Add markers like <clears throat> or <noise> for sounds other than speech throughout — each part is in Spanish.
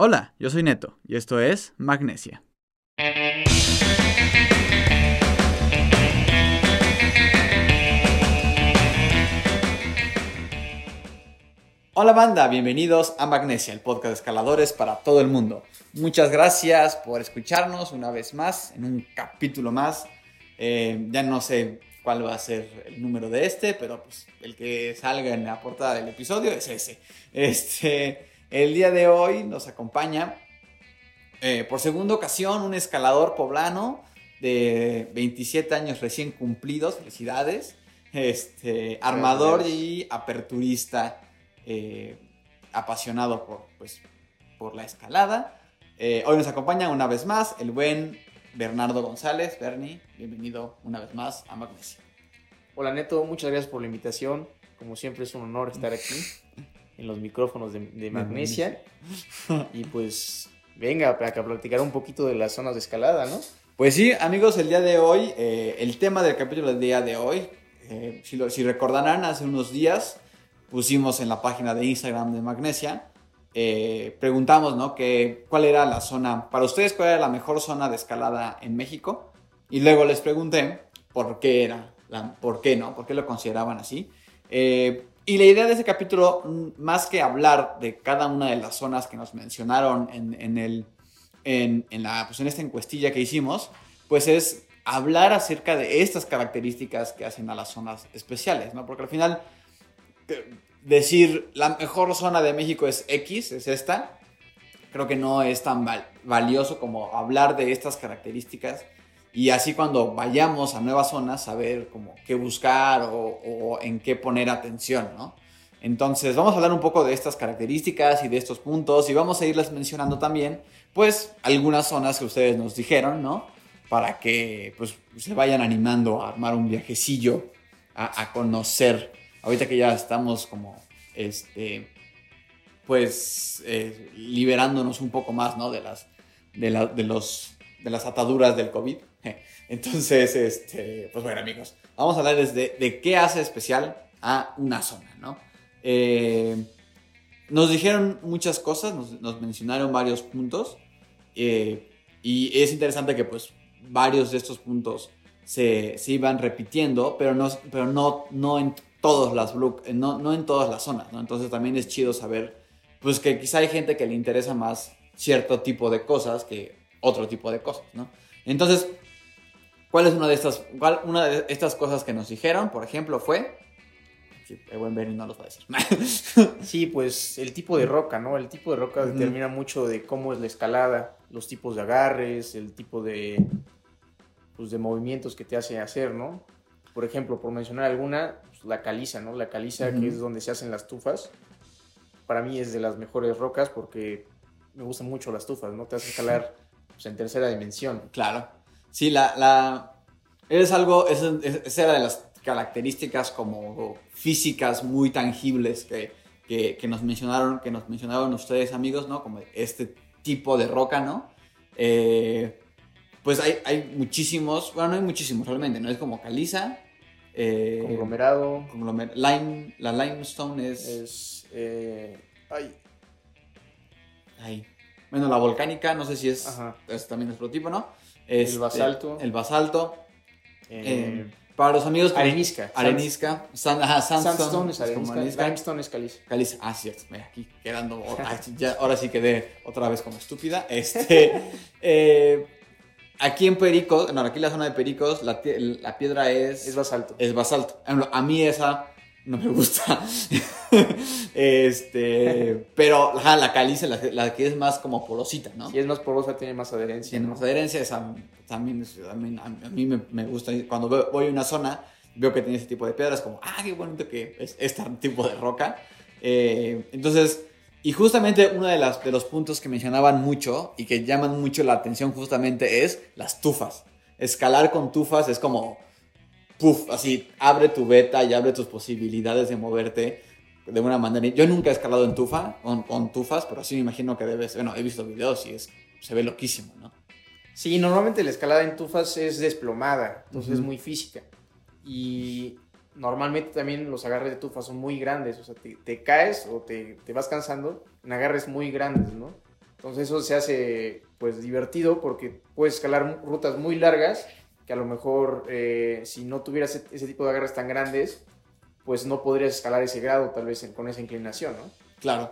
Hola, yo soy Neto y esto es Magnesia. Hola banda, bienvenidos a Magnesia, el podcast de escaladores para todo el mundo. Muchas gracias por escucharnos una vez más en un capítulo más. Eh, ya no sé cuál va a ser el número de este, pero pues el que salga en la portada del episodio es ese. Este, el día de hoy nos acompaña eh, por segunda ocasión un escalador poblano de 27 años recién cumplidos, felicidades, este, armador y aperturista eh, apasionado por, pues, por la escalada. Eh, hoy nos acompaña una vez más el buen Bernardo González. Bernie, bienvenido una vez más a Magnesia. Hola Neto, muchas gracias por la invitación. Como siempre es un honor estar aquí <laughs> en los micrófonos de, Magnesia. y pues venga, para que platicar un poquito de las zonas de escalada, ¿no? Pues sí, amigos, el día de hoy, eh, el tema del capítulo del día de hoy, si, si recordarán, hace unos días pusimos en la página de Instagram de Magnesia, eh, preguntamos, ¿no? Que, ¿Cuál era la zona, para ustedes, cuál era la mejor zona de escalada en México? Y luego les pregunté por qué era, la, por qué, ¿no? ¿Por qué lo consideraban así? Eh, y la idea de ese capítulo, más que hablar de cada una de las zonas que nos mencionaron en, el, en, la, pues en esta encuestilla que hicimos, pues es hablar acerca de estas características que hacen a las zonas especiales, ¿no? Porque al final decir la mejor zona de México es X, es esta, creo que no es tan valioso como hablar de estas características y así cuando vayamos a nuevas zonas saber como qué buscar o, en qué poner atención, ¿no? Entonces vamos a hablar un poco de estas características y de estos puntos y vamos a irles mencionando también pues algunas zonas que ustedes nos dijeron, ¿no? Para que pues se vayan animando a armar un viajecillo a, conocer ahorita que ya estamos como, este, pues, eh, liberándonos un poco más, ¿no? De las, de, de, los, de las ataduras del COVID. <laughs> Entonces, este, pues bueno, amigos, vamos a hablarles de, de qué hace especial a una zona, ¿no? Eh, nos dijeron muchas cosas, nos, mencionaron varios puntos eh, y es interesante que pues varios de estos puntos se, se iban repitiendo, pero no, pero no, no en todas las no, no en todas las zonas. Entonces también es chido saber, pues que quizá hay gente que le interesa más cierto tipo de cosas que otro tipo de cosas, ¿no? Entonces, ¿cuál es una de estas, cuál, una de estas cosas que nos dijeron? Por ejemplo, fue... Sí, el buen Benny no los va a decir. <laughs> sí, pues el tipo de roca, ¿no? El tipo de roca determina mucho de cómo es la escalada, los tipos de agarres, el tipo de, pues, de movimientos que te hace hacer, ¿no? Por ejemplo, por mencionar alguna, pues, la caliza, ¿no? La caliza, que es donde se hacen las tufas, para mí es de las mejores rocas porque me gustan mucho las tufas, ¿no? Te hace <laughs> escalar pues, en tercera dimensión. Claro. Sí, la... la... Es algo, esa era de las características como físicas muy tangibles que, que, nos mencionaron, que nos mencionaron ustedes amigos, ¿no? Como este tipo de roca, ¿no? Eh, pues hay, hay, muchísimos, bueno, no hay muchísimos realmente, ¿no? Es como caliza, eh, conglomerado. lime, la limestone es. Es. Eh, ay. Ay. Bueno, la volcánica, no sé si es. Ajá. es también es prototipo, ¿no? Es, el basalto. El basalto. Eh, eh para los amigos. Arenisca. Arenisca. ajá, sandstone, sandstone, es arenisca. Limestone es caliza. Caliza. Ah, cierto. Aquí quedando. <laughs> ya, ahora sí quedé otra vez como estúpida. Este. <laughs> eh, Aquí en Pericos, no, aquí en la zona de Pericos, la, la piedra es... Es basalto. Es basalto. A mí esa no me gusta. <laughs> este, pero la caliza, la, que es más como porosita, ¿no? Si es más porosa, tiene más adherencia. Tiene más adherencia, esa también, a mí me, me, gusta. Cuando voy a una zona, veo que tiene ese tipo de piedras, como, ah, qué bonito que es este tipo de roca. Eh, entonces, y justamente uno de, las, de los puntos que mencionaban mucho y que llaman mucho la atención justamente es las tufas. Escalar con tufas es como, puff, así, abre tu beta y abre tus posibilidades de moverte de una manera. Yo nunca he escalado en tufa, con, con tufas, pero sí me imagino que debes, bueno, he visto videos y es, se ve loquísimo, ¿no? Sí, normalmente la escalada en tufas es desplomada, entonces es muy física. Y normalmente también los agarres de tufas son muy grandes, o sea, te, caes o te, te, vas cansando en agarres muy grandes, ¿no? Entonces eso se hace pues divertido porque puedes escalar rutas muy largas que a lo mejor eh, si no tuvieras ese, tipo de agarres tan grandes, pues no podrías escalar ese grado tal vez con esa inclinación, ¿no? Claro.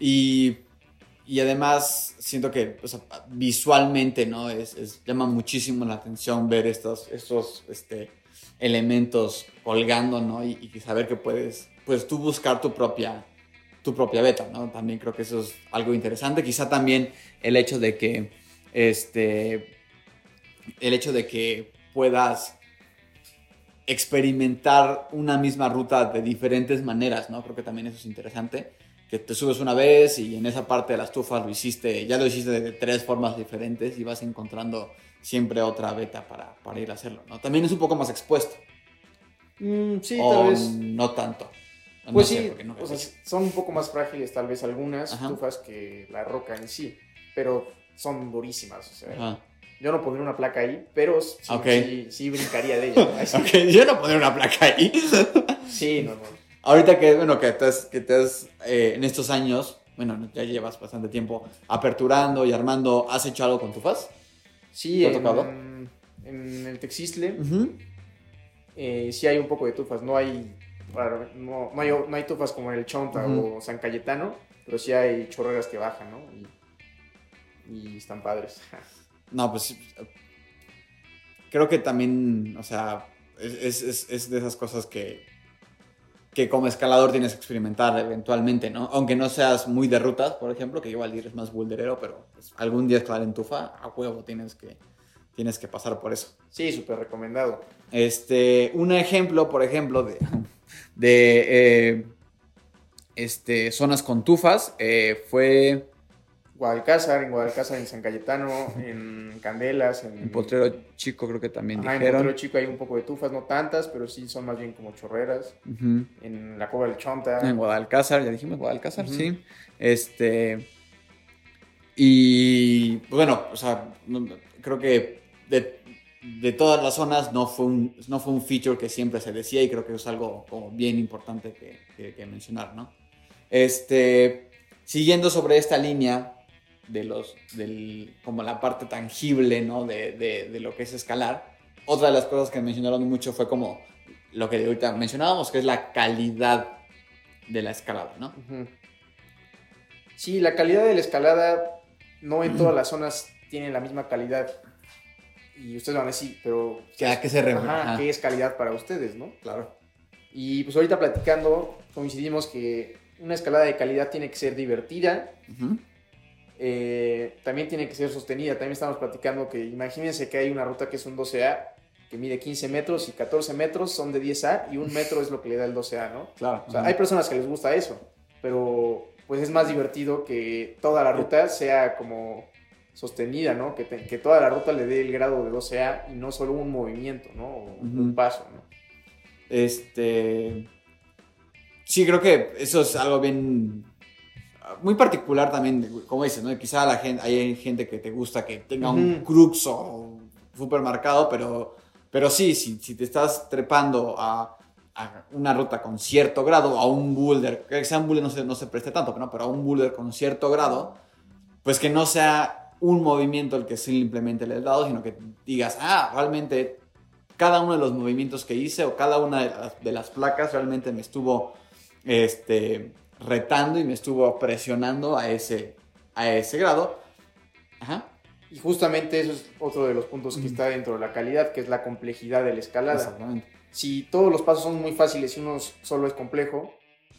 Y, y además siento que o sea, visualmente, ¿no? Es, es- llama muchísimo la atención ver estos, estos este, elementos colgando, ¿no? Y, y saber que puedes, pues tú buscar tu propia, tu propia beta, ¿no? También creo que eso es algo interesante. Quizá también el hecho de que, este, el hecho de que puedas experimentar una misma ruta de diferentes maneras, ¿no? Creo que también eso es interesante. Que te subes una vez y en esa parte de las tufas lo hiciste, ya lo hiciste de tres formas diferentes y vas encontrando siempre otra beta para, para ir a hacerlo, ¿no? También es un poco más expuesto. Mm, sí, o tal vez. no tanto. No Pues sí, no o sea, son un poco más frágiles tal vez algunas Ajá. tufas que la roca en sí, pero son durísimas. O sea. Yo no pondría una placa ahí, pero sí, sí, sí brincaría de ella. <laughs> yo no pondré una placa ahí. Sí, no, no. Ahorita que, bueno, que te has, que te has, eh, en estos años, bueno, ya llevas bastante tiempo aperturando y armando, ¿has hecho algo con tufas? Sí, ¿Te ha tocado? en el Texisle eh, sí hay un poco de tufas. No hay, no, no hay, no hay tufas como en el Chonta o San Cayetano, pero sí hay chorreras que bajan, ¿no? Y, y están padres. <laughs> No, pues creo que también, o sea, es, es- es- de esas cosas que, que como escalador tienes que experimentar eventualmente, ¿no? Aunque no seas muy de rutas, por ejemplo, que igual eres más boulderero, pero pues, algún día escalar en tufa, a huevo tienes que, tienes que pasar por eso. Sí, súper recomendado. Este, un ejemplo, por ejemplo, de, <laughs> de eh, este, zonas con tufas eh, fue Guadalcázar, en Guadalcázar, en San Cayetano, en Candelas, en, en Potrero Chico, creo que también Ajá, en dijeron. Potrero Chico hay un poco de tufas, no tantas, pero sí son más bien como chorreras. Ujú. En la Cueva del Chonta. En Guadalcázar, ya dijimos Guadalcázar, sí. Este. Y bueno, o sea, no- creo que de, de todas las zonas no fue, un, no fue un feature que siempre se decía y creo que es algo como bien importante que, que- que mencionar, ¿no? Este, siguiendo sobre esta línea de los, del, como la parte tangible, ¿no? De, de- de lo que es escalar, otra de las cosas que mencionaron mucho fue como lo que ahorita mencionábamos, que es la calidad de la escalada, ¿no? Sí, la calidad de la escalada no en todas las zonas tiene la misma calidad. Y ustedes van a decir, pero ¿Que ¿A qué se refiere? ¿qué es calidad para ustedes, no? Claro. Y pues ahorita platicando, coincidimos que una escalada de calidad tiene que ser divertida, Ujú. Eh, también tiene que ser sostenida. También estamos platicando que imagínense que hay una ruta que es un 12A, que mide 15 metros y 14 metros son de 10A y un metro es lo que le da el 12A, ¿no? Claro. O sea, hay personas que les gusta eso, pero pues es más divertido que toda la ruta sea como sostenida, ¿no? Que, te- que toda la ruta le dé el grado de 12A y no solo un movimiento, ¿no? O un paso, ¿no? Este. Sí, creo que eso es algo bien. Muy particular también, como dices, ¿no? Quizá la gente, hay gente que te gusta que tenga un Ujú. cruxo súper marcado, pero, pero sí, si, si te estás trepando a, a una ruta con cierto grado, a un boulder, que sea un boulder no se, no se preste tanto, ¿no? pero a un boulder con cierto grado, pues que no sea un movimiento el que simplemente le has dado, sino que digas, ah, realmente cada uno de los movimientos que hice o cada una de las, de las placas realmente me estuvo este, retando y me estuvo presionando a ese, a ese grado. Ajá. Y justamente eso es otro de los puntos que Ujú. está dentro de la calidad, que es la complejidad de la escalada. Exactamente. Si todos los pasos son muy fáciles y uno solo es complejo,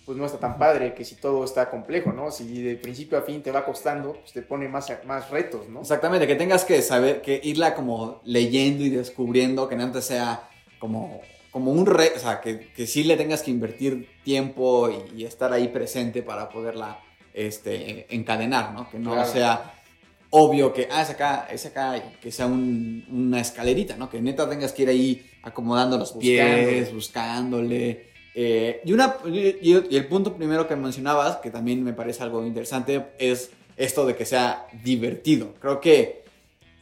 pues no está tan padre que si todo está complejo, ¿no? Si de principio a fin te va costando, pues te pone más, más retos, ¿no? Exactamente, que tengas que saber, que irla como leyendo y descubriendo, que no antes sea como, como un re, o sea, que, que sí le tengas que invertir tiempo y, y estar ahí presente para poderla este, encadenar, ¿no? Que no Claro. sea obvio que, ah, es acá, es acá, y que sea un- una escalerita, ¿no? Que neta tengas que ir ahí acomodando los pies, buscándole. eh, y, una, y, y el punto primero que mencionabas, que también me parece algo interesante, es esto de que sea divertido. Creo que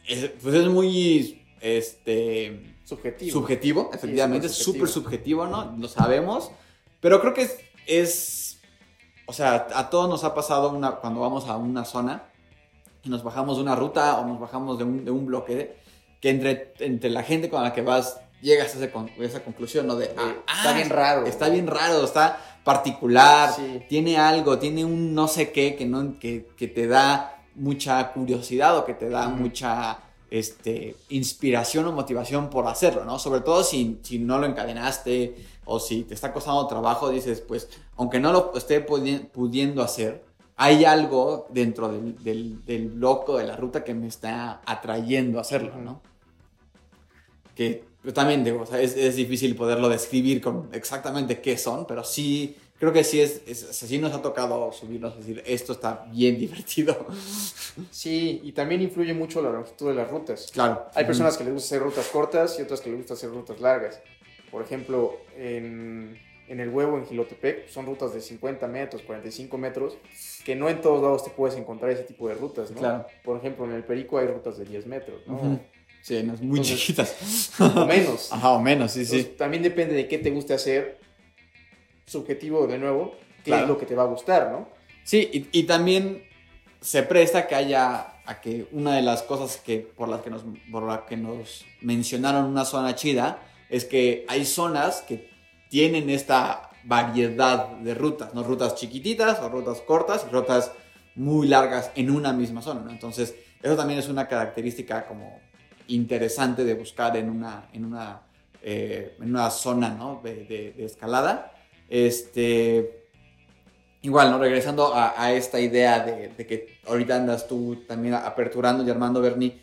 es, pues es muy este, Subjetivo. subjetivo, efectivamente, es es súper súper subjetivo, ¿no? Lo sabemos, pero creo que es, es, o sea, a todos nos ha pasado una, cuando vamos a una zona y nos bajamos de una ruta o nos bajamos de un, de un bloque, que entre, entre la gente con la que vas llegas a, ese con- esa conclusión, ¿no? De, ah, está ah, bien raro. Está bien raro, está particular, Sí. tiene algo, tiene un no sé qué que, no, que, que te da mucha curiosidad o que te da mucha este, inspiración o motivación por hacerlo, ¿no? Sobre todo si, si no lo encadenaste o si te está costando trabajo, dices, pues, aunque no lo esté pudi- pudiendo hacer, hay algo dentro del, del, bloco de la ruta que me está atrayendo a hacerlo, ¿no? Que yo también digo, es, es difícil poderlo describir con exactamente qué son, pero sí, creo que sí, es, es- sí nos ha tocado subirnos y decir, esto está bien divertido. Sí, y también influye mucho la longitud de las rutas. Claro. Hay personas que les gusta hacer rutas cortas y otras que les gusta hacer rutas largas. Por ejemplo, en, en el huevo, en Gilotepec, son rutas de 50 metros, 45 metros, que no en todos lados te puedes encontrar ese tipo de rutas, ¿no? Claro. Por ejemplo, en el Perico hay rutas de 10 metros, ¿no? Ujú. Sí, no, es muy Entonces, chiquitas. O menos. <laughs> Ajá, o menos, sí, Entonces, sí. También depende de qué te guste hacer. Subjetivo, de nuevo, qué Claro. es lo que te va a gustar, ¿no? Sí, y, y también se presta que haya, a que una de las cosas que por las que nos, por la que nos mencionaron una zona chida, es que hay zonas que tienen esta variedad de rutas, ¿no? Rutas chiquititas o rutas cortas y rutas muy largas en una misma zona, ¿no? Entonces, eso también es una característica como interesante de buscar en una, en una, eh, en una zona, ¿no? De, de- de escalada. Este, igual, ¿no? Regresando a, a esta idea de, de que ahorita andas tú también aperturando y armando, Bernie,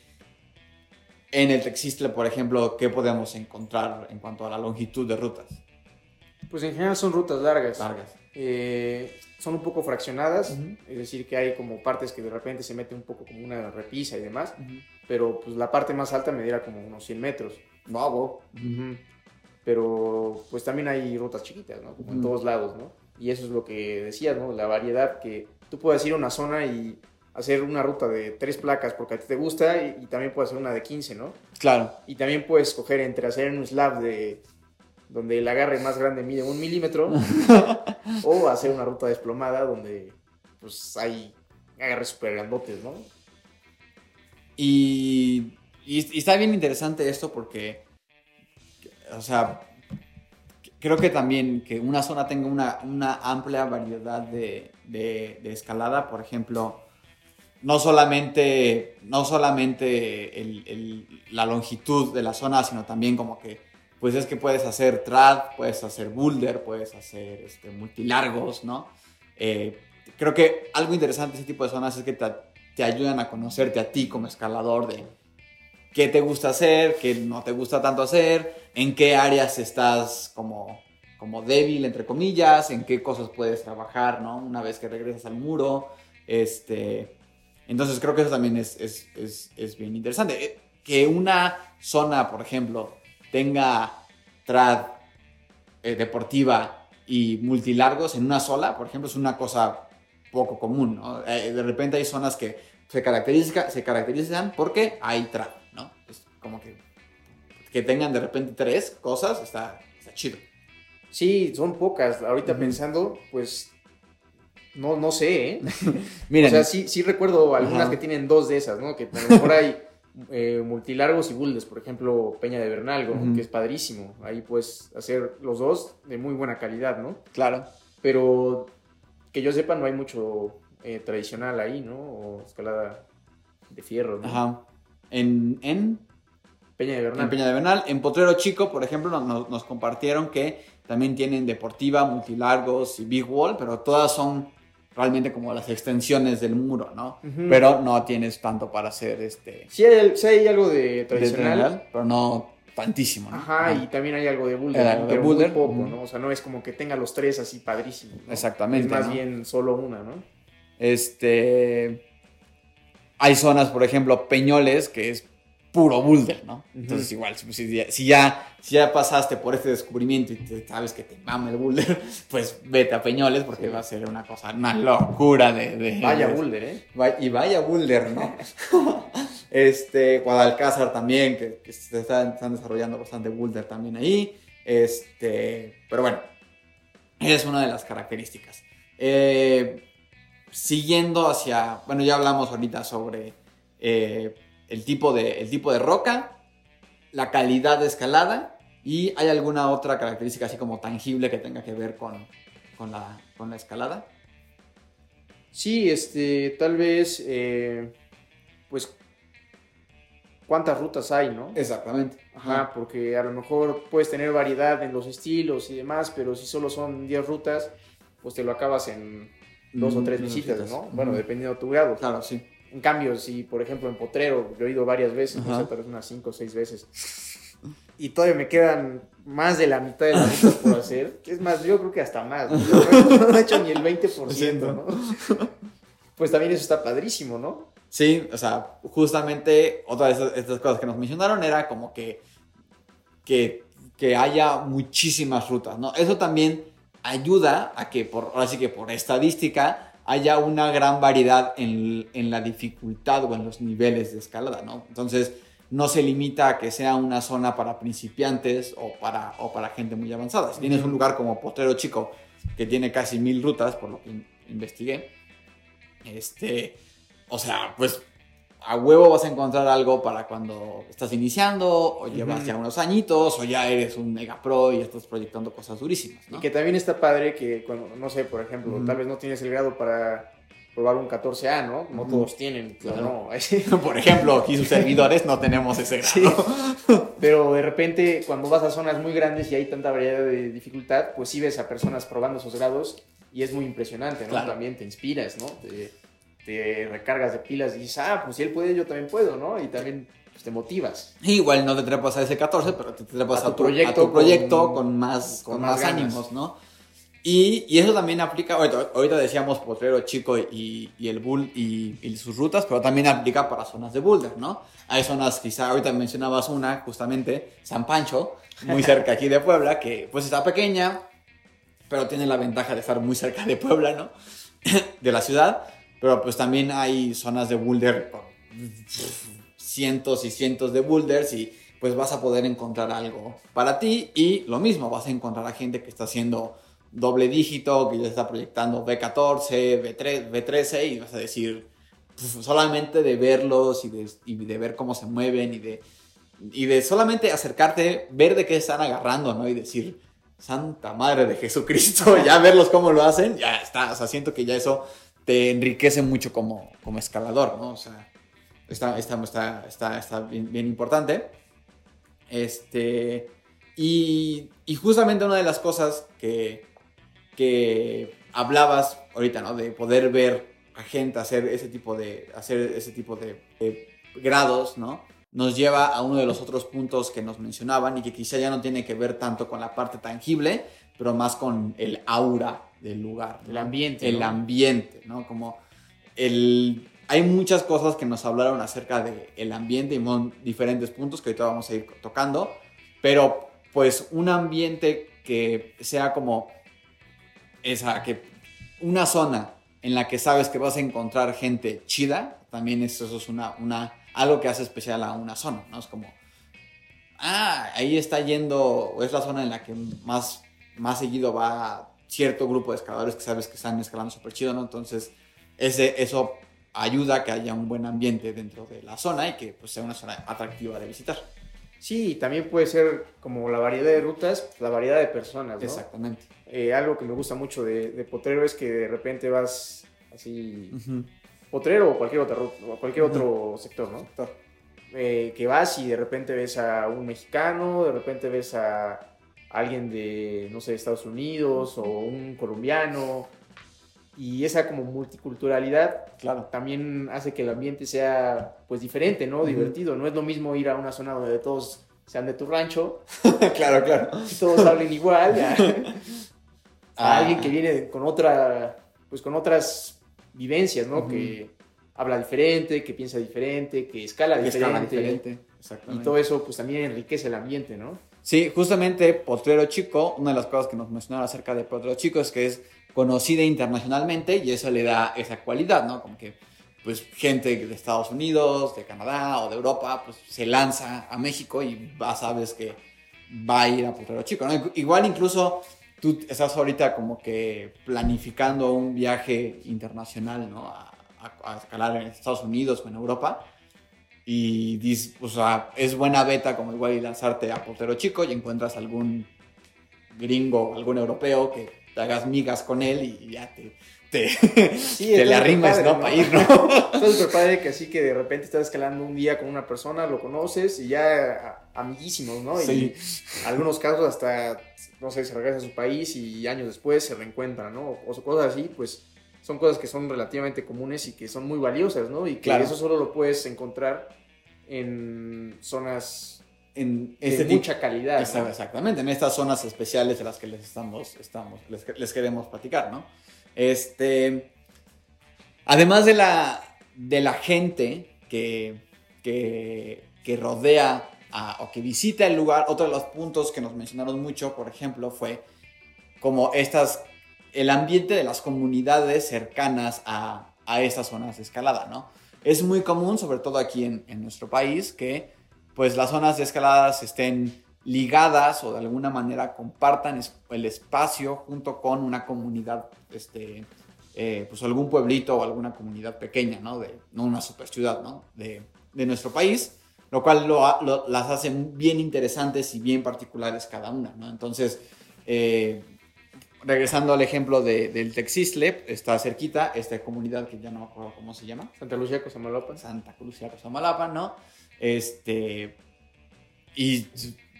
en el Texistle, por ejemplo, ¿qué podemos encontrar en cuanto a la longitud de rutas Pues en general son rutas largas. largas? Eh, son un poco fraccionadas, Ujú. es decir, que hay como partes que de repente se mete un poco como una repisa y demás, pero pues la parte más alta mediera como unos 100 metros. Wow, wow. Pero pues también hay rutas chiquitas, ¿no? Como en todos lados, ¿no? Y eso es lo que decías, ¿no? La variedad que tú puedes ir a una zona y hacer una ruta de tres placas porque a ti te gusta y, y también puedes hacer una de 15, ¿no? Claro. Y también puedes escoger entre hacer un slab de donde el agarre más grande mide un milímetro <laughs> o hacer una ruta desplomada donde pues hay agarres súper grandotes, ¿no? Y, y- y está bien interesante esto porque, o sea, creo que también que una zona tenga una, una amplia variedad de, de- escalada, por ejemplo, no solamente, no solamente la longitud de la zona, sino también como que, pues es que puedes hacer trad, puedes hacer boulder, puedes hacer este, multilargos, ¿no? Eh, creo que algo interesante de ese tipo de zonas es que te, te ayudan a conocerte a ti como escalador de qué te gusta hacer, qué no te gusta tanto hacer, en qué áreas estás como, como débil, entre comillas, en qué cosas puedes trabajar, ¿no? Una vez que regresas al muro. Este, entonces creo que eso también es, es, es, es bien interesante. Eh, Que una zona, por ejemplo, tenga trad eh, deportiva y multilargos en una sola, por ejemplo, es una cosa poco común, ¿no? Eh, de repente hay zonas que se, caracteriza, se caracterizan porque hay trad, ¿no? Es como que que tengan de repente tres cosas, está, está chido. Sí, son pocas. Ahorita pensando, pues no, no sé, ¿eh? <laughs> Miren, O sea, sí, sí recuerdo algunas que tienen dos de esas, ¿no? Que a lo mejor hay eh, multilargos y buldes, por ejemplo, Peña de Bernalgo, que es padrísimo. Ahí puedes hacer los dos de muy buena calidad, ¿no? claro. Pero que yo sepa, no hay mucho eh, tradicional ahí, ¿no? O escalada de fierro, ¿no? Ajá. En, en, Peña de en Bernal. Peña de Bernal, en Potrero Chico, por ejemplo, nos- compartieron que también tienen deportiva, multilargos y big wall, pero todas son realmente como las extensiones del muro, ¿no? Pero no tienes tanto para hacer este Sí hay, sí hay algo de de tradicional. pero no tantísimo, ¿no? Ajá, y también hay algo de boulder, de boulder, muy poco. ¿no? O sea, no es como que tenga los tres así padrísimos. ¿no? Exactamente. Es más ¿no? bien solo una, ¿no? Este. Hay zonas, por ejemplo, Peñoles, que es puro boulder, ¿no? Entonces, igual, si, si ya- si ya, pasaste por este descubrimiento y te- sabes que te mama el boulder, <laughs> pues vete a Peñoles porque Sí. va a ser una cosa, una locura de. de- Vaya de- boulder, ¿eh? Y vaya boulder, ¿no? <laughs> este, Guadalcázar también, que, que se están, están desarrollando bastante boulder también ahí. Este, pero bueno, es una de las características. Eh, siguiendo hacia, bueno, ya hablamos ahorita sobre eh, el, tipo de, el tipo de roca, la calidad de escalada y hay alguna otra característica así como tangible que tenga que ver con, con, la, con la escalada. Sí, este, tal vez, eh, pues, cuántas rutas hay, ¿no? Exactamente. Ajá, porque a lo mejor puedes tener variedad en los estilos y demás, pero si solo son 10 rutas, pues te lo acabas en dos o tres visitas, ¿no? Bueno, dependiendo de tu grado. Claro, sí. En cambio, si por ejemplo en Potrero, yo he ido varias veces, no sé, tal vez unas 5 o 6 veces, y todavía me quedan más de la mitad de las rutas por hacer, <laughs> es más, yo creo que hasta más, ¿no? no he hecho ni el 20%, <laughs> ¿no? Pues también eso está padrísimo, ¿no? Sí, o sea, justamente otra de estas cosas que nos mencionaron era como que, que, que haya muchísimas rutas, ¿no? Eso también ayuda a que, por, ahora sí que por estadística, haya una gran variedad en, en, la dificultad o en los niveles de escalada, ¿no? Entonces, no se limita a que sea una zona para principiantes o para, o para gente muy avanzada. Si tienes un lugar como Potrero Chico, que tiene casi mil rutas, por lo que investigué, este, o sea, pues a huevo vas a encontrar algo para cuando estás iniciando, o llevas ya unos añitos, o ya eres un mega pro y estás proyectando cosas durísimas. ¿no? Y que también está padre que cuando, no sé, por ejemplo, tal vez no tienes el grado para probar un 14A, ¿no? No todos tienen, claro. no. <laughs> <laughs> por ejemplo, aquí sus servidores no tenemos ese grado. <laughs> Pero de repente, cuando vas a zonas muy grandes y hay tanta variedad de dificultad, pues sí ves a personas probando esos grados y es muy impresionante, ¿no? También te inspiras, ¿no? te recargas de pilas y dices, ah, pues si él puede, yo también puedo, ¿no? Y también pues, te motivas. Igual no te trepas a ese 14, pero te trepas a tu, proyecto, proyecto con, más, con, más, ánimos, ¿no? Y, y, eso también aplica, ahorita, ahorita decíamos Potrero Chico y, y el Bull y, y, sus rutas, pero también aplica para zonas de boulder, ¿no? Hay zonas, quizá ahorita mencionabas una, justamente, San Pancho, muy cerca aquí de Puebla, que pues está pequeña, pero tiene la ventaja de estar muy cerca de Puebla, ¿no? <laughs> de la ciudad. Pero pues también hay zonas de boulder cientos y cientos de boulders y pues vas a poder encontrar algo para ti y lo mismo, vas a encontrar a gente que está haciendo doble dígito, que ya está proyectando B14, B3, B13 y vas a decir solamente de verlos y de, y de, ver cómo se mueven y de, y de solamente acercarte, ver de qué están agarrando, ¿no? Y decir, Santa Madre de Jesucristo, <laughs> ya verlos cómo lo hacen, ya está, o sea, siento que ya eso te enriquece mucho como, como escalador, ¿no? O sea, está, está, está, está, bien, bien, importante. Este, y, justamente una de las cosas que, que hablabas ahorita, ¿no? De poder ver a gente hacer ese tipo de, hacer ese tipo de grados, ¿no? Nos lleva a uno de los otros puntos que nos mencionaban y que quizá ya no tiene que ver tanto con la parte tangible, pero más con el aura del lugar. El ambiente. El ambiente, ¿no? Como el... Hay muchas cosas que nos hablaron acerca del el ambiente y diferentes puntos que ahorita vamos a ir tocando, pero pues un ambiente que sea como esa, que una zona en la que sabes que vas a encontrar gente chida, también eso, es una, una, algo que hace especial a una zona, ¿no? Es como, ah, ahí está yendo, es la zona en la que más, más seguido va cierto grupo de escaladores que sabes que están escalando súper chido, ¿no? Entonces, ese, eso ayuda a que haya un buen ambiente dentro de la zona y que pues, sea una zona atractiva de visitar. Sí, también puede ser como la variedad de rutas, la variedad de personas, ¿no? Exactamente. Eh, algo que me gusta mucho de, Potrero es que de repente vas así, Potrero o cualquier, otra, o cualquier otro sector, ¿no? Eh, que vas y de repente ves a un mexicano, de repente ves a alguien de, no sé, Estados Unidos o un colombiano. Y esa como multiculturalidad claro. también hace que el ambiente sea pues diferente, ¿no? Divertido. No es lo mismo ir a una zona donde todos sean de tu rancho. <laughs> claro, claro. Y todos hablen igual. A, <laughs> alguien que viene con otra, pues con otras vivencias, ¿no? Que habla diferente, que piensa diferente, que escala diferente. diferente. Y todo eso pues también enriquece el ambiente, ¿no? Sí, justamente Potrero Chico, una de las cosas que nos mencionaron acerca de Potrero Chico es que es conocida internacionalmente y eso le da esa cualidad, ¿no? Como que pues gente de Estados Unidos, de Canadá o de Europa, pues se lanza a México y sabes que va a ir a Potrero Chico, ¿no? Igual incluso tú estás ahorita como que planificando un viaje internacional, ¿no? A escalar en Estados Unidos o en Europa y dices, o sea, es buena beta como igual y lanzarte a portero chico y encuentras algún gringo, algún europeo que te hagas migas con él y ya te, te, te le arrimes, ¿no? Para ir, ¿no? Está súper padre que así que de repente estás escalando un día con una persona, lo conoces y ya amiguísimos, ¿no? Sí. Y algunos casos hasta, no sé, se regresa a su país y años después se reencuentran, ¿no? O cosas así, pues son cosas que son relativamente comunes y que son muy valiosas, ¿no? Y que eso solo lo puedes encontrar en zonas en de este mucha calidad. Exactamente, en estas zonas especiales de las que les estamos, estamos les, queremos platicar, ¿no? Este, además de la, de la gente que, que, que rodea o que visita el lugar, otro de los puntos que nos mencionaron mucho, por ejemplo, fue como estas el ambiente de las comunidades cercanas a, a estas zonas de escalada, ¿no? Es muy común, sobre todo aquí en, en, nuestro país, que pues las zonas de escaladas estén ligadas o de alguna manera compartan el espacio junto con una comunidad, este, eh, pues algún pueblito o alguna comunidad pequeña, ¿no? De, no una super ciudad, ¿no? De, de nuestro país, lo cual las hace bien interesantes y bien particulares cada una, ¿no? Entonces, eh, regresando al ejemplo de, del Texisle, está cerquita esta comunidad que ya no me acuerdo cómo se llama. Santa Lucía Cosamalapa. Santa Lucía Cosamalapa, ¿no? Este. Y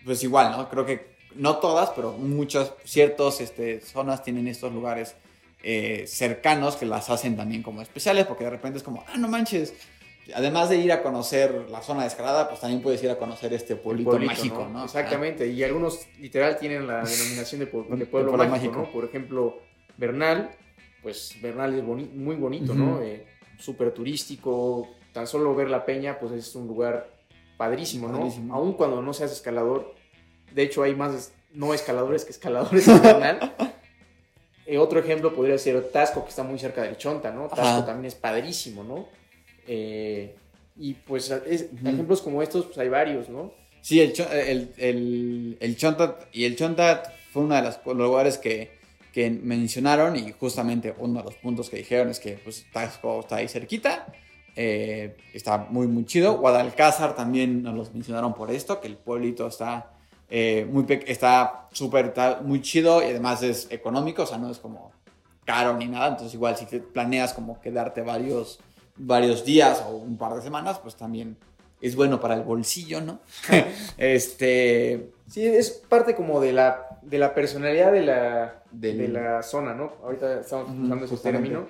pues igual, ¿no? Creo que no todas, pero muchas, ciertas este, zonas tienen estos lugares eh, cercanos que las hacen también como especiales, porque de repente es como, ah, no manches, además de ir a conocer la zona de escalada, pues también puedes ir a conocer este pueblito, mágico, ¿no? Exactamente, y algunos literal tienen la denominación de, pueblo, mágico, ¿no? Por ejemplo, Bernal, pues Bernal es muy bonito, ¿no? Eh, Súper turístico, tan solo ver la peña, pues es un lugar padrísimo, ¿no? Aún cuando no seas escalador, de hecho hay más no escaladores que escaladores en Bernal. Eh, otro ejemplo podría ser Tasco, que está muy cerca del Chonta, ¿no? Tasco también es padrísimo, ¿no? Eh, y pues ejemplos como estos, pues hay varios, ¿no? Sí, el, el, el, el Chontat, y el Chontat fue uno de los lugares que, que, mencionaron y justamente uno de los puntos que dijeron es que pues Tasco está ahí cerquita, eh, está muy muy chido. Guadalcázar también nos los mencionaron por esto, que el pueblito está eh, muy está súper muy chido y además es económico, o sea, no es como caro ni nada, entonces igual si te planeas como quedarte varios varios días o un par de semanas, pues también es bueno para el bolsillo, ¿no? <laughs> este... Sí, es parte como de la, de la personalidad de la, de la zona, ¿no? Ahorita estamos usando ese término.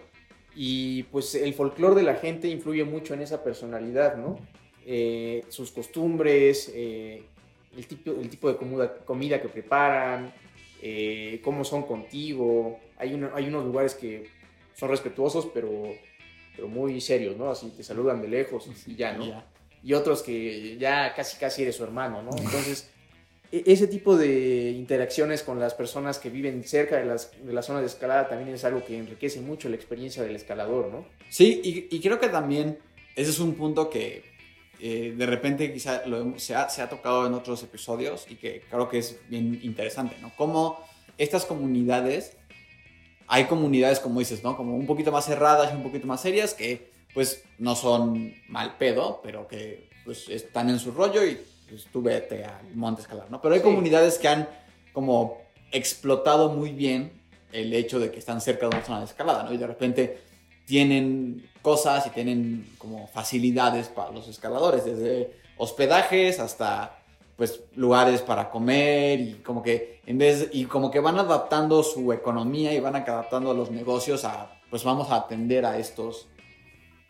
Y pues el folclore de la gente influye mucho en esa personalidad, ¿no? Eh, sus costumbres, eh, el, tipo, el tipo de comida, comida que preparan, eh, cómo son contigo. Hay, hay unos lugares que son respetuosos, pero pero muy serios, ¿no? Así te saludan de lejos y ya, ¿no? Y otros que ya casi casi eres su hermano, ¿no? Entonces, e-, ese tipo de interacciones con las personas que viven cerca de las, de zonas de escalada también es algo que enriquece mucho la experiencia del escalador, ¿no? Sí, y, creo que también ese es un punto que eh, de repente quizá se, ha, se, ha, tocado en otros episodios y que creo que es bien interesante, ¿no? Cómo estas comunidades hay comunidades, como dices, ¿no? Como un poquito más cerradas y un poquito más serias que pues no son mal pedo, pero que pues están en su rollo y pues tú vete al monte escalar, ¿no? Pero hay comunidades que han como explotado muy bien el hecho de que están cerca de una zona de escalada, ¿no? Y de repente tienen cosas y tienen como facilidades para los escaladores, desde hospedajes hasta pues lugares para comer y como que en vez y como que van adaptando su economía y van adaptando los negocios a pues vamos a atender a estos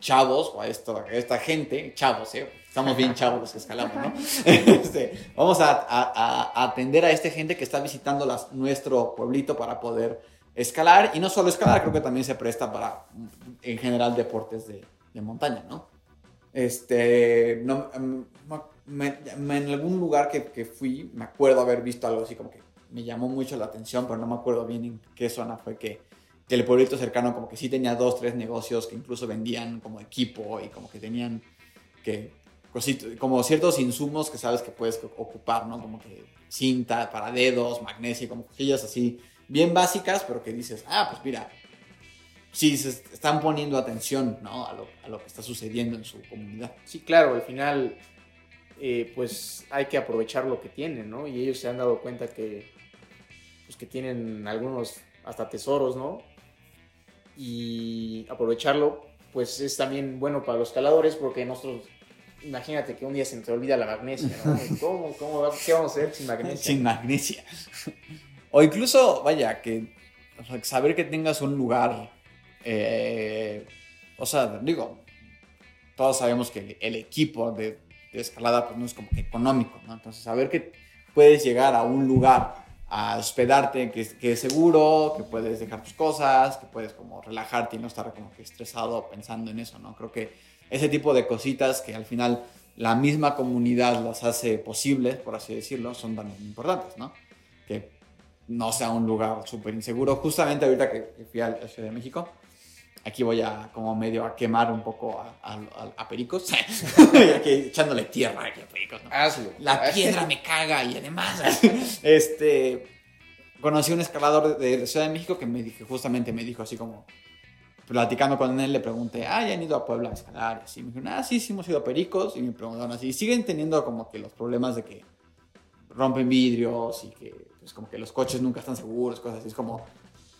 chavos o a, esto, esta gente, chavos, ¿eh? estamos bien chavos los que escalamos, ¿no? <laughs> Este, vamos a, atender a esta gente que está visitando las, nuestro pueblito para poder escalar y no solo escalar, creo que también se presta para en general deportes de, de montaña, ¿no? Este, no, mm, en algún lugar que, que, fui, me acuerdo haber visto algo así como que me llamó mucho la atención, pero no me acuerdo bien en qué zona fue que, que el pueblito cercano como que sí tenía dos, tres negocios que incluso vendían como equipo y como que tenían que como ciertos insumos que sabes que puedes ocupar, ¿no? Como que cinta para dedos, magnesio, como cosillas así bien básicas, pero que dices, ah, pues mira, sí se están poniendo atención ¿no? a, lo, a lo que está sucediendo en su comunidad. Sí, claro, al final eh, pues hay que aprovechar lo que tienen, ¿no? Y ellos se han dado cuenta que, pues que tienen algunos hasta tesoros, ¿no? Y aprovecharlo, pues es también bueno para los caladores porque nosotros, imagínate que un día se nos olvida la magnesia, ¿no? <laughs> ¿Cómo, cómo, ¿Qué vamos a hacer sin magnesia? Sin magnesia. O incluso, vaya, que saber que tengas un lugar, eh, o sea, digo, todos sabemos que el equipo de escalada pues no es como que económico, ¿no? Entonces, saber que puedes llegar a un lugar a hospedarte que, que, es seguro, que puedes dejar tus cosas, que puedes como relajarte y no estar como que estresado pensando en eso, ¿no? Creo que ese tipo de cositas que al final la misma comunidad las hace posibles, por así decirlo, son también importantes, ¿no? Que no sea un lugar súper inseguro. Justamente ahorita que fui a la Ciudad de México, aquí voy a como medio a quemar un poco a, Pericos, <laughs> aquí echándole tierra aquí a Pericos. Hazlo. La piedra me caga y además, <laughs> este, conocí un escalador de, de, Ciudad de México que me dije, justamente me dijo así como, platicando con él, le pregunté, ah, ¿ya han ido a Puebla a escalar? Y así me dijeron, ah, sí, sí hemos ido a Pericos. Y me preguntaron así, siguen teniendo como que los problemas de que rompen vidrios y que, pues como que los coches nunca están seguros, cosas así. Es como,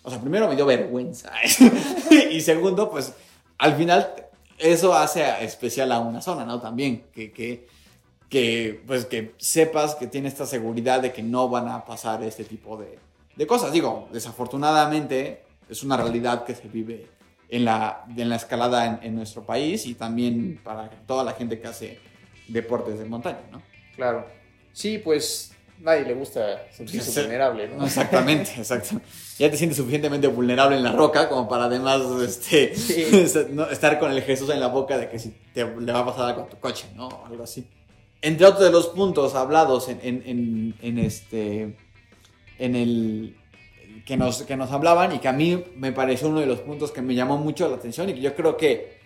o sea, primero me dio vergüenza. <laughs> y segundo, pues al final eso hace especial a una zona, ¿no? También, que, que, que, pues, que sepas que tiene esta seguridad de que no van a pasar este tipo de, de cosas. Digo, desafortunadamente es una realidad que se vive en la, en la escalada en, en, nuestro país y también para toda la gente que hace deportes de montaña, ¿no? Claro. Sí, pues nadie le gusta sentirse vulnerable, ¿no? Exactamente, <laughs> exacto. Ya te sientes suficientemente vulnerable en la roca como para además este, <laughs> estar con el Jesús en la boca de que si te, le va a pasar algo a tu coche, ¿no? Algo así. Entre otros de los puntos hablados en, en, en, este, en el que nos, que nos hablaban y que a mí me pareció uno de los puntos que me llamó mucho la atención y que yo creo que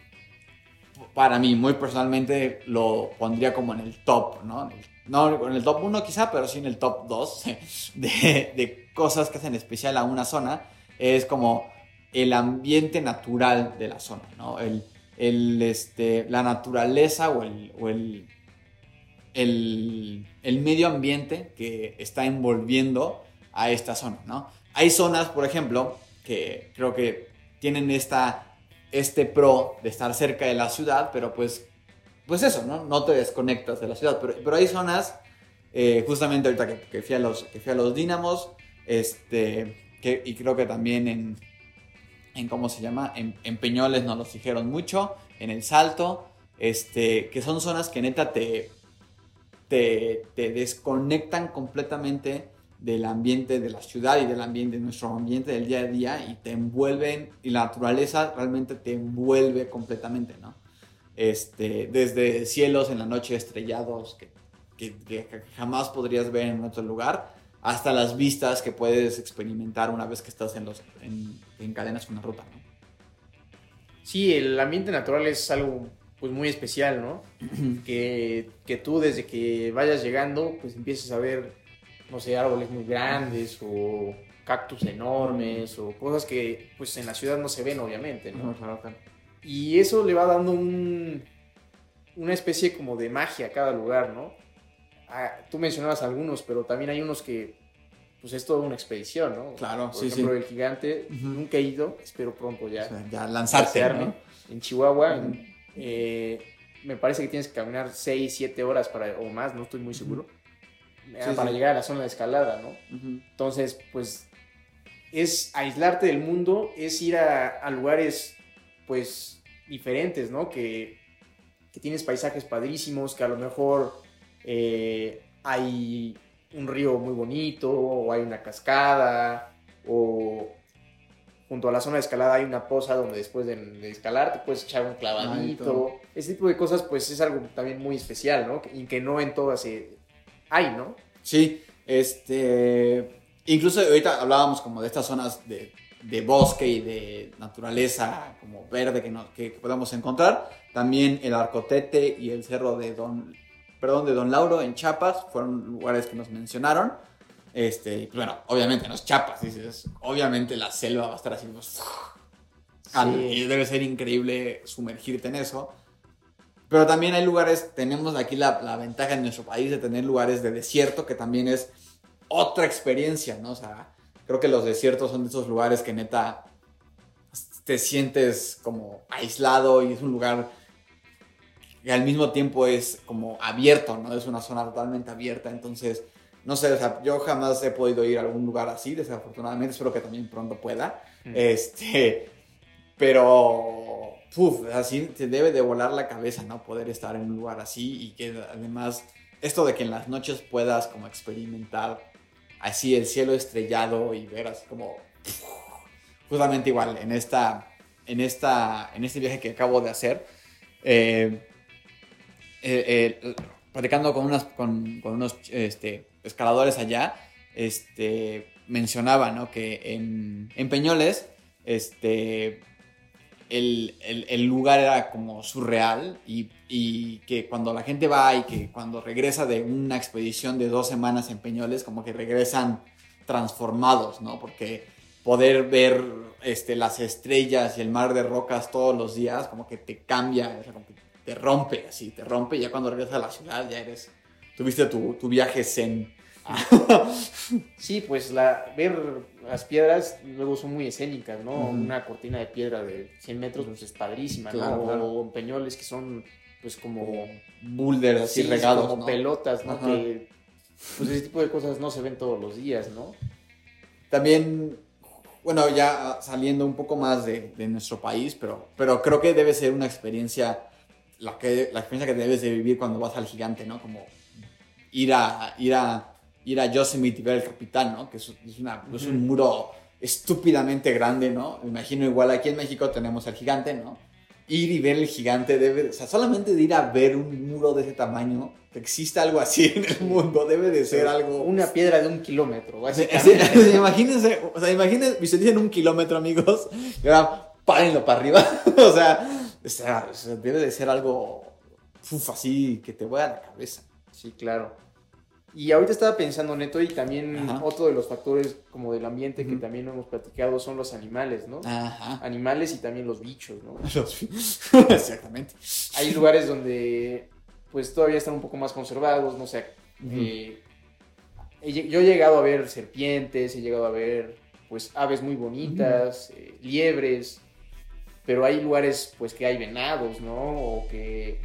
para mí, muy personalmente, lo pondría como en el top, ¿no? No en el top 1 quizá, pero sí en el top 2 <laughs> de, de, cosas que hacen especial a una zona, es como el ambiente natural de la zona, ¿no? El, el, este, la naturaleza o, el, o el, el, el, medio ambiente que está envolviendo a esta zona, ¿no? Hay zonas, por ejemplo, que creo que tienen esta, este pro de estar cerca de la ciudad, pero pues pues eso, ¿no? No te desconectas de la ciudad. Pero, pero hay zonas, eh, justamente ahorita que, que, fui a los, que fui los Dínamos, este, y creo que también en, en ¿cómo se llama? En, en, Peñoles nos los dijeron mucho, en El Salto, este, que son zonas que neta te, te, te desconectan completamente del ambiente de la ciudad y del ambiente, de nuestro ambiente del día a día y te envuelven, y la naturaleza realmente te envuelve completamente, ¿no? Este, desde cielos en la noche estrellados que, que, jamás podrías ver en otro lugar, hasta las vistas que puedes experimentar una vez que estás en, los, en, en cadenas una ruta. ¿no? Sí, el ambiente natural es algo pues muy especial, ¿no? <clears throat> que, que tú desde que vayas llegando, pues empieces a ver, no sé, árboles muy grandes o cactus enormes o cosas que pues en la ciudad no se ven obviamente, ¿no? claro, claro. Y eso le va dando un, una especie como de magia a cada lugar, ¿no? Ah, tú mencionabas algunos, pero también hay unos que, pues es toda una expedición, ¿no? Claro, Por ejemplo, el gigante, nunca he ido, espero pronto ya. O sea, ya lanzarte, ¿no? En Chihuahua, eh, me parece que tienes que caminar 6, 7 horas para, o más, no estoy muy seguro, sí, para sí. llegar a la zona de escalada, ¿no? Entonces, pues es aislarte del mundo, es ir a, a lugares pues diferentes, ¿no? Que, que, tienes paisajes padrísimos, que a lo mejor eh, hay un río muy bonito, o hay una cascada, o junto a la zona de escalada hay una poza donde después de, de escalar te puedes echar un clavadito. Ese tipo de cosas, pues es algo también muy especial, ¿no? Y que no en todas se... hay, ¿no? Sí, este... Incluso ahorita hablábamos como de estas zonas de de bosque y de naturaleza como verde que, no, que, podamos encontrar. También el Arcotete y el Cerro de Don, perdón, de Don Lauro en Chiapas fueron lugares que nos mencionaron. Este, pues bueno, obviamente no es Chiapas, dices, obviamente la selva va a estar así, pues, y debe ser increíble sumergirte en eso. Pero también hay lugares, tenemos aquí la, la, ventaja en nuestro país de tener lugares de desierto, que también es otra experiencia, ¿no? O sea, creo que los desiertos son de esos lugares que neta te sientes como aislado y es un lugar que al mismo tiempo es como abierto, ¿no? Es una zona totalmente abierta, entonces, no sé, o sea, yo jamás he podido ir a algún lugar así, desafortunadamente, espero que también pronto pueda, mm. este, pero, puf, así te debe de volar la cabeza, ¿no? Poder estar en un lugar así y que además, esto de que en las noches puedas como experimentar así el cielo estrellado y ver así como, <laughs> justamente igual, en esta, en esta, en este viaje que acabo de hacer, eh, eh, eh, platicando con, con, unos este, escaladores allá, este, mencionaba ¿no? que en, en, Peñoles este, el, el, lugar era como surreal y, y, que cuando la gente va y que cuando regresa de una expedición de dos semanas en Peñoles, como que regresan transformados, ¿no? Porque poder ver este, las estrellas y el mar de rocas todos los días, como que te cambia, como que te rompe, así, te rompe. Y ya cuando regresas a la ciudad, ya eres. Tuviste tu, tu viaje zen. sí, pues la, ver las piedras luego son muy escénicas, ¿no? Una cortina de piedra de 100 metros pues es padrísima, ¿no? O peñoles que son pues como boulders así regados, como pelotas, ¿no? Que pues ese tipo de cosas no se ven todos los días, ¿no? También bueno, ya saliendo un poco más de, de, nuestro país, pero, pero creo que debe ser una experiencia la, que, la experiencia que debes de vivir cuando vas al gigante, ¿no? Como ir a, ir a, ir a Yosemite y ver el Capitán, ¿no? Que es, una, es un muro estúpidamente grande, ¿no? Me imagino igual aquí en México tenemos el gigante, ¿no? Ir y ver el gigante debe, o sea, solamente de ir a ver un muro de ese tamaño, que exista algo así en el mundo, debe de ser algo... Una piedra de un kilómetro, básicamente. <laughs> imagínense, o sea, imagínense, visualicen un kilómetro, amigos, y ahora párenlo para arriba, <laughs> o sea o sea, debe de ser algo uf, así que te voy a la cabeza. Sí, claro. Y ahorita estaba pensando, Neto, y también otro de los factores como del ambiente que también hemos platicado son los animales, ¿no? Ajá. Animales y también los bichos, ¿no? <laughs> <laughs> Exactamente. Hay lugares donde pues todavía están un poco más conservados, no sé. Eh, yo he llegado a ver serpientes, he llegado a ver pues aves muy bonitas, eh, liebres, pero hay lugares pues que hay venados, ¿no? O que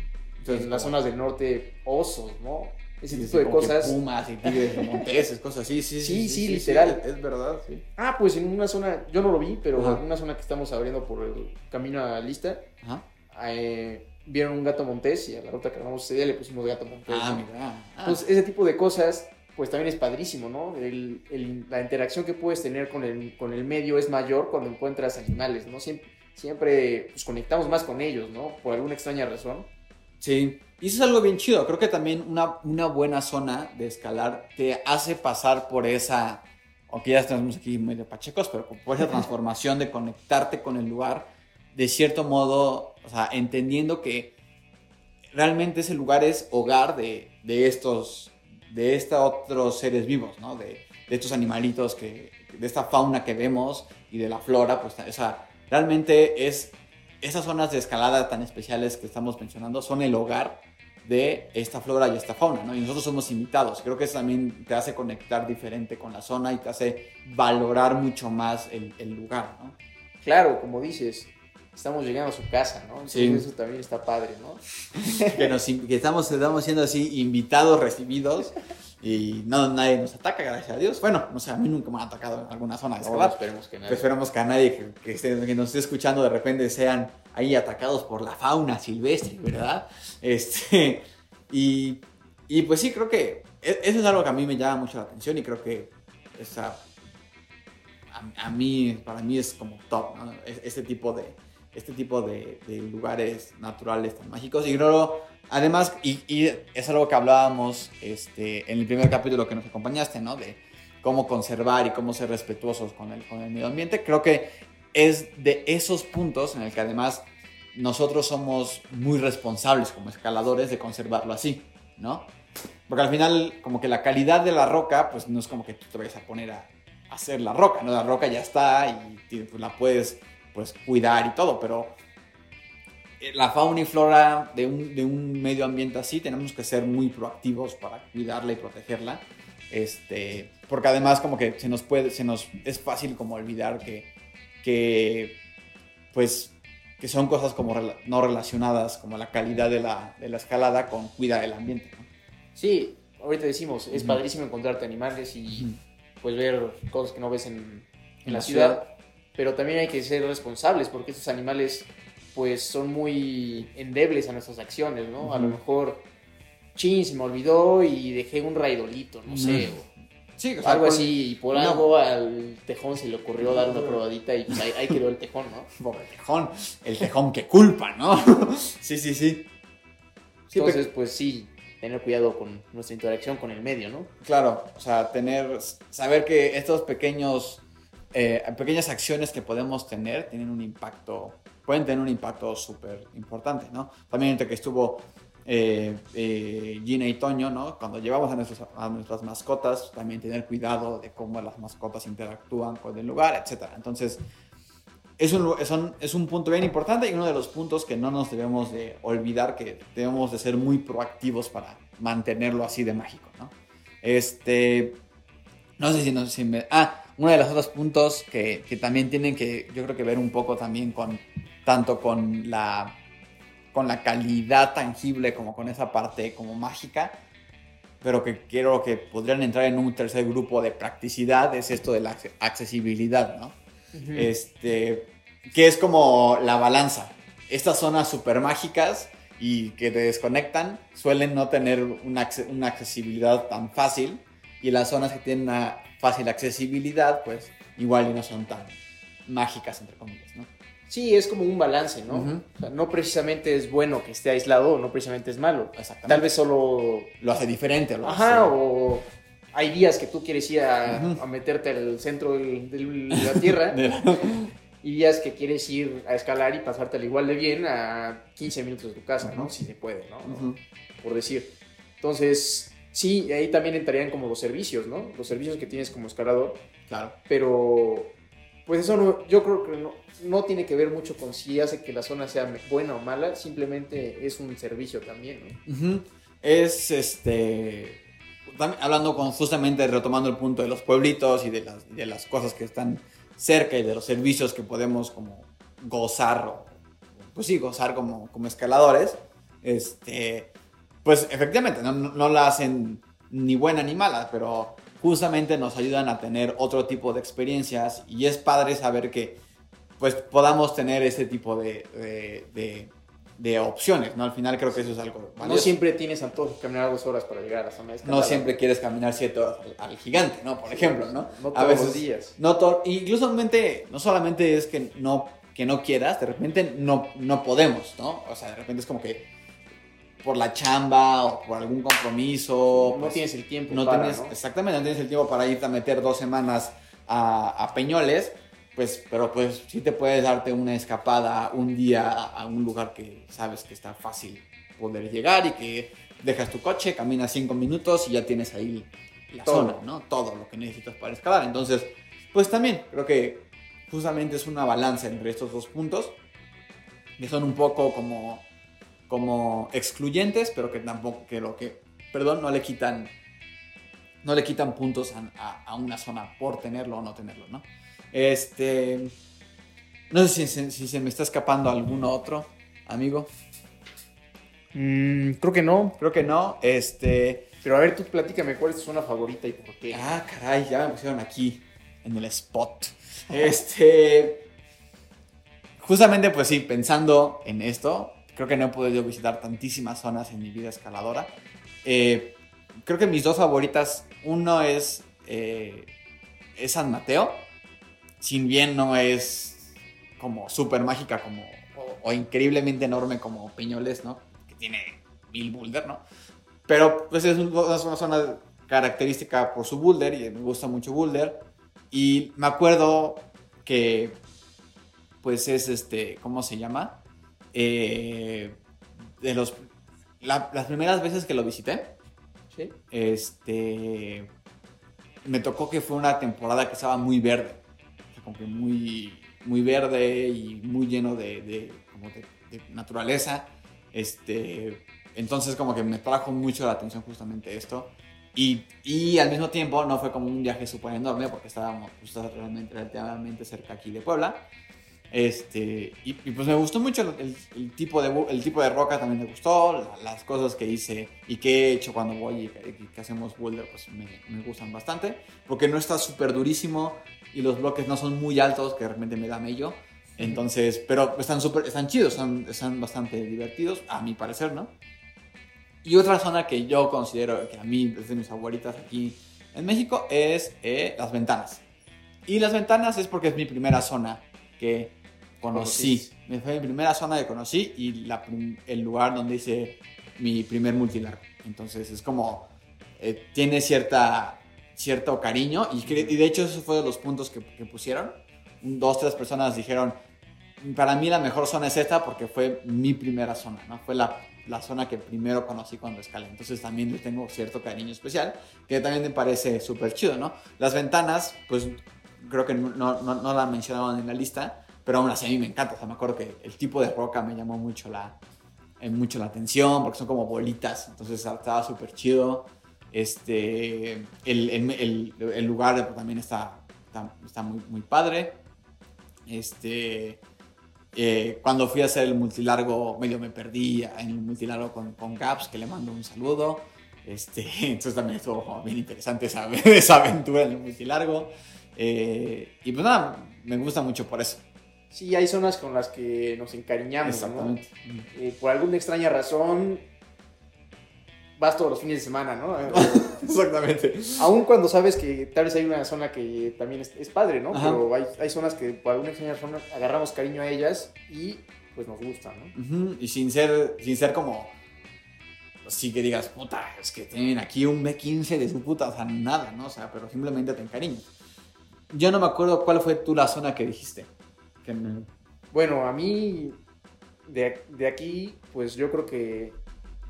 en las zonas del norte osos, ¿no? Ese tipo de cosas. Pumas y tigres monteses, cosas así. Sí, sí, sí, literal. es verdad, sí. Ah, pues en una zona, yo no lo vi, pero en una zona que estamos abriendo por el camino a Lista, eh, vieron un gato montés y a la ruta que vamos ese día le pusimos gato montés. Ah, mira. Ah. Pues ese tipo de cosas, pues también es padrísimo, ¿no? El, la interacción que puedes tener con el, con el medio es mayor cuando encuentras animales, ¿no? Siempre siempre pues, conectamos más con ellos, ¿no? Por alguna extraña razón. Sí, y eso es algo bien chido. Creo que también una, una buena zona de escalar te hace pasar por esa, aunque ya estamos aquí medio pachecos, pero por esa <laughs> transformación de conectarte con el lugar, de cierto modo, o sea, entendiendo que realmente ese lugar es hogar de, de estos, de estos otros seres vivos, ¿no? De, de estos animalitos que, de esta fauna que vemos y de la flora, pues esa realmente es esas zonas de escalada tan especiales que estamos mencionando son el hogar de esta flora y esta fauna, ¿no? Y nosotros somos invitados. Creo que eso también te hace conectar diferente con la zona y te hace valorar mucho más el, lugar, ¿no? Claro, como dices, estamos llegando a su casa, ¿no? sí. eso también está padre, ¿no? <laughs> que, nos, que estamos, estamos siendo así invitados, recibidos y no, nadie nos ataca, gracias a Dios. Bueno, no sé, a mí nunca me han atacado en alguna zona de escalar. esperemos que nadie. Esperemos que a nadie que, esté, que, nos esté escuchando de repente sean ahí atacados por la fauna silvestre, ¿verdad? Este, y, y pues sí, creo que e, eso es algo que a mí me llama mucho la atención y creo que esa, a, mí, para mí es como top, ¿no? Este tipo de, este tipo de, de lugares naturales tan mágicos. Y creo Además, y, es algo que hablábamos este, en el primer capítulo que nos acompañaste, ¿no? De cómo conservar y cómo ser respetuosos con el, con el medio ambiente. Creo que es de esos puntos en el que además nosotros somos muy responsables como escaladores de conservarlo así, ¿no? Porque al final, como que la calidad de la roca, pues no es como que tú te vayas a poner a hacer la roca, ¿no? La roca ya está y pues, la puedes pues cuidar y todo, pero la fauna y flora de un, de un, medio ambiente así tenemos que ser muy proactivos para cuidarla y protegerla. Este, porque además como que se nos puede, se nos, es fácil como olvidar que, que pues que son cosas como no relacionadas como la calidad de la, de la escalada con cuidar el ambiente. Sí, ahorita decimos, es padrísimo encontrarte animales y pues ver cosas que no ves en, en la, ciudad. pero también hay que ser responsables porque estos animales pues son muy endebles a nuestras acciones, ¿no? A lo mejor, chin, se me olvidó y dejé un raidolito, no sé, Sí, algo así, y por algo al tejón se le ocurrió dar una probadita y pues ahí, quedó el tejón, ¿no? <laughs> Pobre tejón, el tejón que culpa, ¿no? <laughs> sí, sí, sí. Entonces, pues sí, tener cuidado con nuestra interacción con el medio, ¿no? Claro, o sea, tener, saber que estos pequeños, eh, pequeñas acciones que podemos tener tienen un impacto, pueden tener un impacto súper importante, ¿no? También entre que estuvo eh, eh, Gina y Toño, ¿no? Cuando llevamos a, nuestras mascotas, también tener cuidado de cómo las mascotas interactúan con el lugar, etc. Entonces, es un, es, un, punto bien importante y uno de los puntos que no nos debemos de olvidar, que debemos de ser muy proactivos para mantenerlo así de mágico, ¿no? Este, no sé si, no, me... Ah, uno de los otros puntos que, que, también tienen que, yo creo que ver un poco también con, tanto con la, con la calidad tangible como con esa parte como mágica, pero que quiero que podrían entrar en un tercer grupo de practicidad, es esto de la accesibilidad, ¿no? este, que es como la balanza. Estas zonas súper mágicas y que te desconectan suelen no tener una, una, accesibilidad tan fácil y las zonas que tienen una fácil accesibilidad pues igual y no son tan mágicas entre comillas, ¿no? Sí, es como un balance, ¿no? no precisamente es bueno que esté aislado, no precisamente es malo. Tal vez solo lo hace diferente. Lo Ajá, o hay días que tú quieres ir a, meterte al centro de la tierra <laughs> y días que quieres ir a escalar y pasártelo igual de bien a 15 minutos de tu casa, ¿no? Si se puede, ¿no? Por decir. Entonces, sí, ahí también entrarían como los servicios, ¿no? Los servicios que tienes como escalador. Claro. Pero, pues eso no, yo creo que no, no tiene que ver mucho con si hace que la zona sea buena o mala, simplemente es un servicio también, ¿no? Es este hablando con, justamente retomando el punto de los pueblitos y de las, de las cosas que están cerca y de los servicios que podemos como gozar, o, pues sí, gozar como, como escaladores, este, pues efectivamente no, no la hacen ni buena ni mala, pero justamente nos ayudan a tener otro tipo de experiencias y es padre saber que pues podamos tener ese tipo de, de de opciones, ¿no? Al final creo que eso es algo No siempre tienes antojo de caminar dos horas para llegar a la zona de No siempre quieres caminar siete horas al, gigante, ¿no? Por ejemplo, ¿no? No todos a veces, los días. No incluso no solamente es que no, que no quieras, de repente no, no podemos, ¿no? O sea, de repente es como que por la chamba o por algún compromiso. No pues, tienes el tiempo no tienes, Exactamente, no tienes el tiempo para irte a meter dos semanas a, a Peñoles pues, pero pues sí te puedes darte una escapada un día a un lugar que sabes que está fácil poder llegar y que dejas tu coche, caminas cinco minutos y ya tienes ahí la zona, ¿no? Todo lo que necesitas para escalar. Entonces, pues también creo que justamente es una balanza entre estos dos puntos que son un poco como, como excluyentes, pero que tampoco, que lo que, perdón, no le quitan, no le quitan puntos a, a una zona por tenerlo o no tenerlo, ¿no? Este. No sé si, se me está escapando alguno otro, amigo. Mm, creo que no. Creo que no. Este. Pero a ver, tú platícame cuál es tu zona favorita y por qué. Ah, caray, ya me pusieron aquí en el spot. <laughs> Este. Justamente, pues sí, pensando en esto, creo que no he podido visitar tantísimas zonas en mi vida escaladora. Eh, creo que mis dos favoritas, uno es, eh, es San Mateo sin bien no es como súper mágica como, o, increíblemente enorme como Peñoles, ¿no? Que tiene mil boulder, ¿no? Pero pues es una, zona característica por su boulder y me gusta mucho boulder. Y me acuerdo que pues es este, ¿cómo se llama? Eh, de los, las primeras veces que lo visité, Sí. Este. Me tocó que fue una temporada que estaba muy verde. O sea, como que muy, muy verde y muy lleno de, de- como de- de naturaleza. Este. Entonces, como que me trajo mucho la atención justamente esto. Y, y al mismo tiempo no fue como un viaje súper enorme porque estábamos pues, realmente, relativamente cerca aquí de Puebla. Este, y, y pues me gustó mucho el, el- tipo, de, el tipo de roca, también me gustó, la- las cosas que hice y que he hecho cuando voy y que, y que hacemos boulder, pues me, me gustan bastante, porque no está súper durísimo y los bloques no son muy altos, que de repente me da mello. Entonces, pero están súper, están chidos, están, están bastante divertidos, a mi parecer, ¿no? Y otra zona que yo considero que a mí es de mis favoritas aquí en México es eh, las ventanas. Y las ventanas es porque es mi primera zona que conocí. Me fue mi primera zona que conocí y la el lugar donde hice mi primer multilargo. Entonces es como, eh, tiene cierta, cierto cariño y, y de hecho eso fue de los puntos que, que pusieron. Dos, tres personas dijeron, para mí la mejor zona es esta porque fue mi primera zona, ¿no? Fue la, la zona que primero conocí cuando escalé. Entonces también le tengo cierto cariño especial, que también me parece súper chido, ¿no? Las ventanas, pues creo que no, no, no la mencionaron en la lista, pero aún así a mí me encanta. O sea, me acuerdo que el tipo de roca me llamó mucho la, eh, mucho la atención porque son como bolitas, entonces estaba súper chido. Este, el, el, el- el lugar también está, está, está muy, muy padre. Este, eh, cuando fui a hacer el multilargo, medio me perdí en el multilargo con, con Gaps, que le mando un saludo. Este, <laughs> entonces también estuvo bien interesante esa, <laughs> esa aventura en el multilargo. Eh, y pues nada, me gusta mucho por eso. Sí, hay zonas con las que nos encariñamos, ¿no? Exactamente. Eh, por alguna extraña razón, vas todos los fines de semana, ¿no? <laughs> Exactamente. Aún cuando sabes que tal vez hay una zona que también es, es padre, ¿no? Ajá. Pero hay, hay zonas que por alguna extraña razón agarramos cariño a ellas y pues nos gustan, ¿no? Y sin ser, sin ser como. Así que digas, puta, es que tienen aquí un B15 de su puta, o sea, nada, ¿no? O sea, pero simplemente te encariñas. Yo no me acuerdo cuál fue tú la zona que dijiste. Que me- Bueno, a mí de, de aquí, pues yo creo que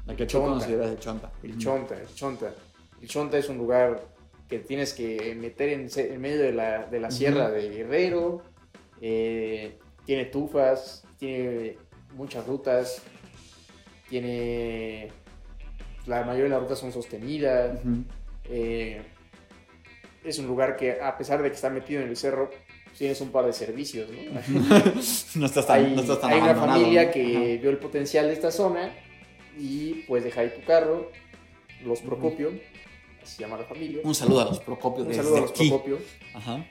la que tú consideras de chonta. el Chonta, el Chonta. El Chonta es un lugar que tienes que meter en, en medio de la, de la sierra de Guerrero. eh, tiene tufas, tiene muchas rutas, tiene... La mayoría de las rutas son sostenidas. Eh, es un lugar que a pesar de que está metido en el cerro, tienes un par de servicios, ¿no? <laughs> no estás tan, hay, no estás tan hay una familia que vio el potencial de esta zona y pues deja ahí tu carro, los Procopio, así se llama la familia. Ajá. Un saludo a los Procopios Un desde saludo a los aquí. Procopio. Ajá.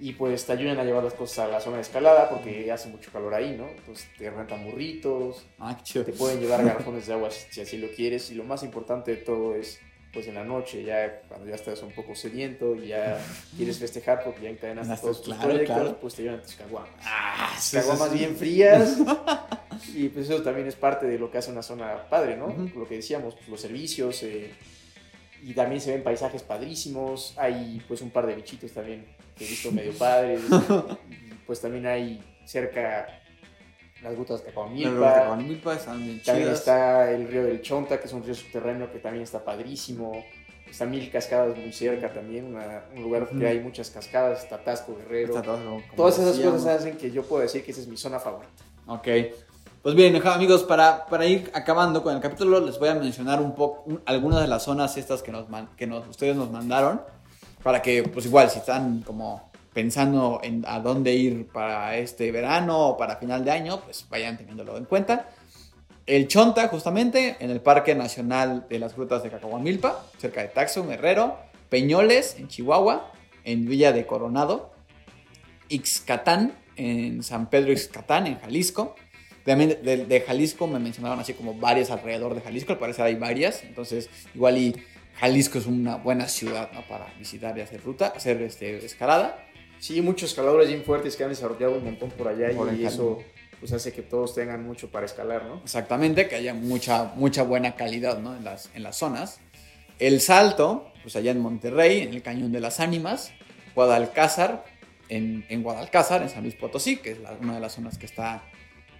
Y pues te ayudan a llevar las cosas a la zona de escalada porque hace mucho calor ahí, ¿no? Entonces te rentan burritos, Ah, te pueden llevar garrafones de agua si así lo quieres. Y lo más importante de todo es, pues en la noche, ya cuando ya estás un poco sediento y ya <laughs> quieres festejar porque ya encadenaste Claro, todos tus claro, proyectos, claro. pues te llevan tus caguamas. Ah, sí, caguamas sí. bien frías. <laughs> y pues eso también es parte de lo que hace una zona padre, ¿no? Lo que decíamos, pues, los servicios. eh, y también se ven paisajes padrísimos. Hay pues un par de bichitos también que he visto medio padres. <laughs> y pues también hay cerca las rutas de Pero los de Cacahuamilpa. Cacahuamilpa están bien También chidas. está el río del Chonta, que es un río subterráneo que también está padrísimo. Está Mil Cascadas muy cerca también, una- un lugar Ujú. que hay muchas cascadas, está Tasco Guerrero. Está Todas esas decíamos. cosas hacen que yo pueda decir que esa es mi zona favorita. Ok. Pues bien, amigos, para, para ir acabando con el capítulo, les voy a mencionar un poco un- algunas de las zonas estas que, nos, man- que nos, ustedes nos mandaron. Para que, pues igual, si están como pensando en a dónde ir para este verano o para final de año, pues vayan teniéndolo en cuenta. El Chonta, justamente, en el Parque Nacional de las Grutas de Cacahuamilpa, cerca de Taxum, Herrero. Peñoles, en Chihuahua. En Villa de Coronado. Ixcatán, en San Pedro Ixcatán, en Jalisco. También de, Jalisco me mencionaron así como varias alrededor de Jalisco, al parecer hay varias. Entonces, igual y Jalisco es una buena ciudad para visitar y hacer ruta, hacer este, escalada. Sí, muchos escaladores bien fuertes que han desarrollado un montón por allá Por y eso pues hace que todos tengan mucho para escalar, ¿no? Exactamente, que haya mucha, mucha buena calidad ¿no? en, las, en las zonas. El Salto, pues allá en Monterrey, en el Cañón de las Ánimas. Guadalcázar, en, en Guadalcázar, en San Luis Potosí, que es la- una de las zonas que está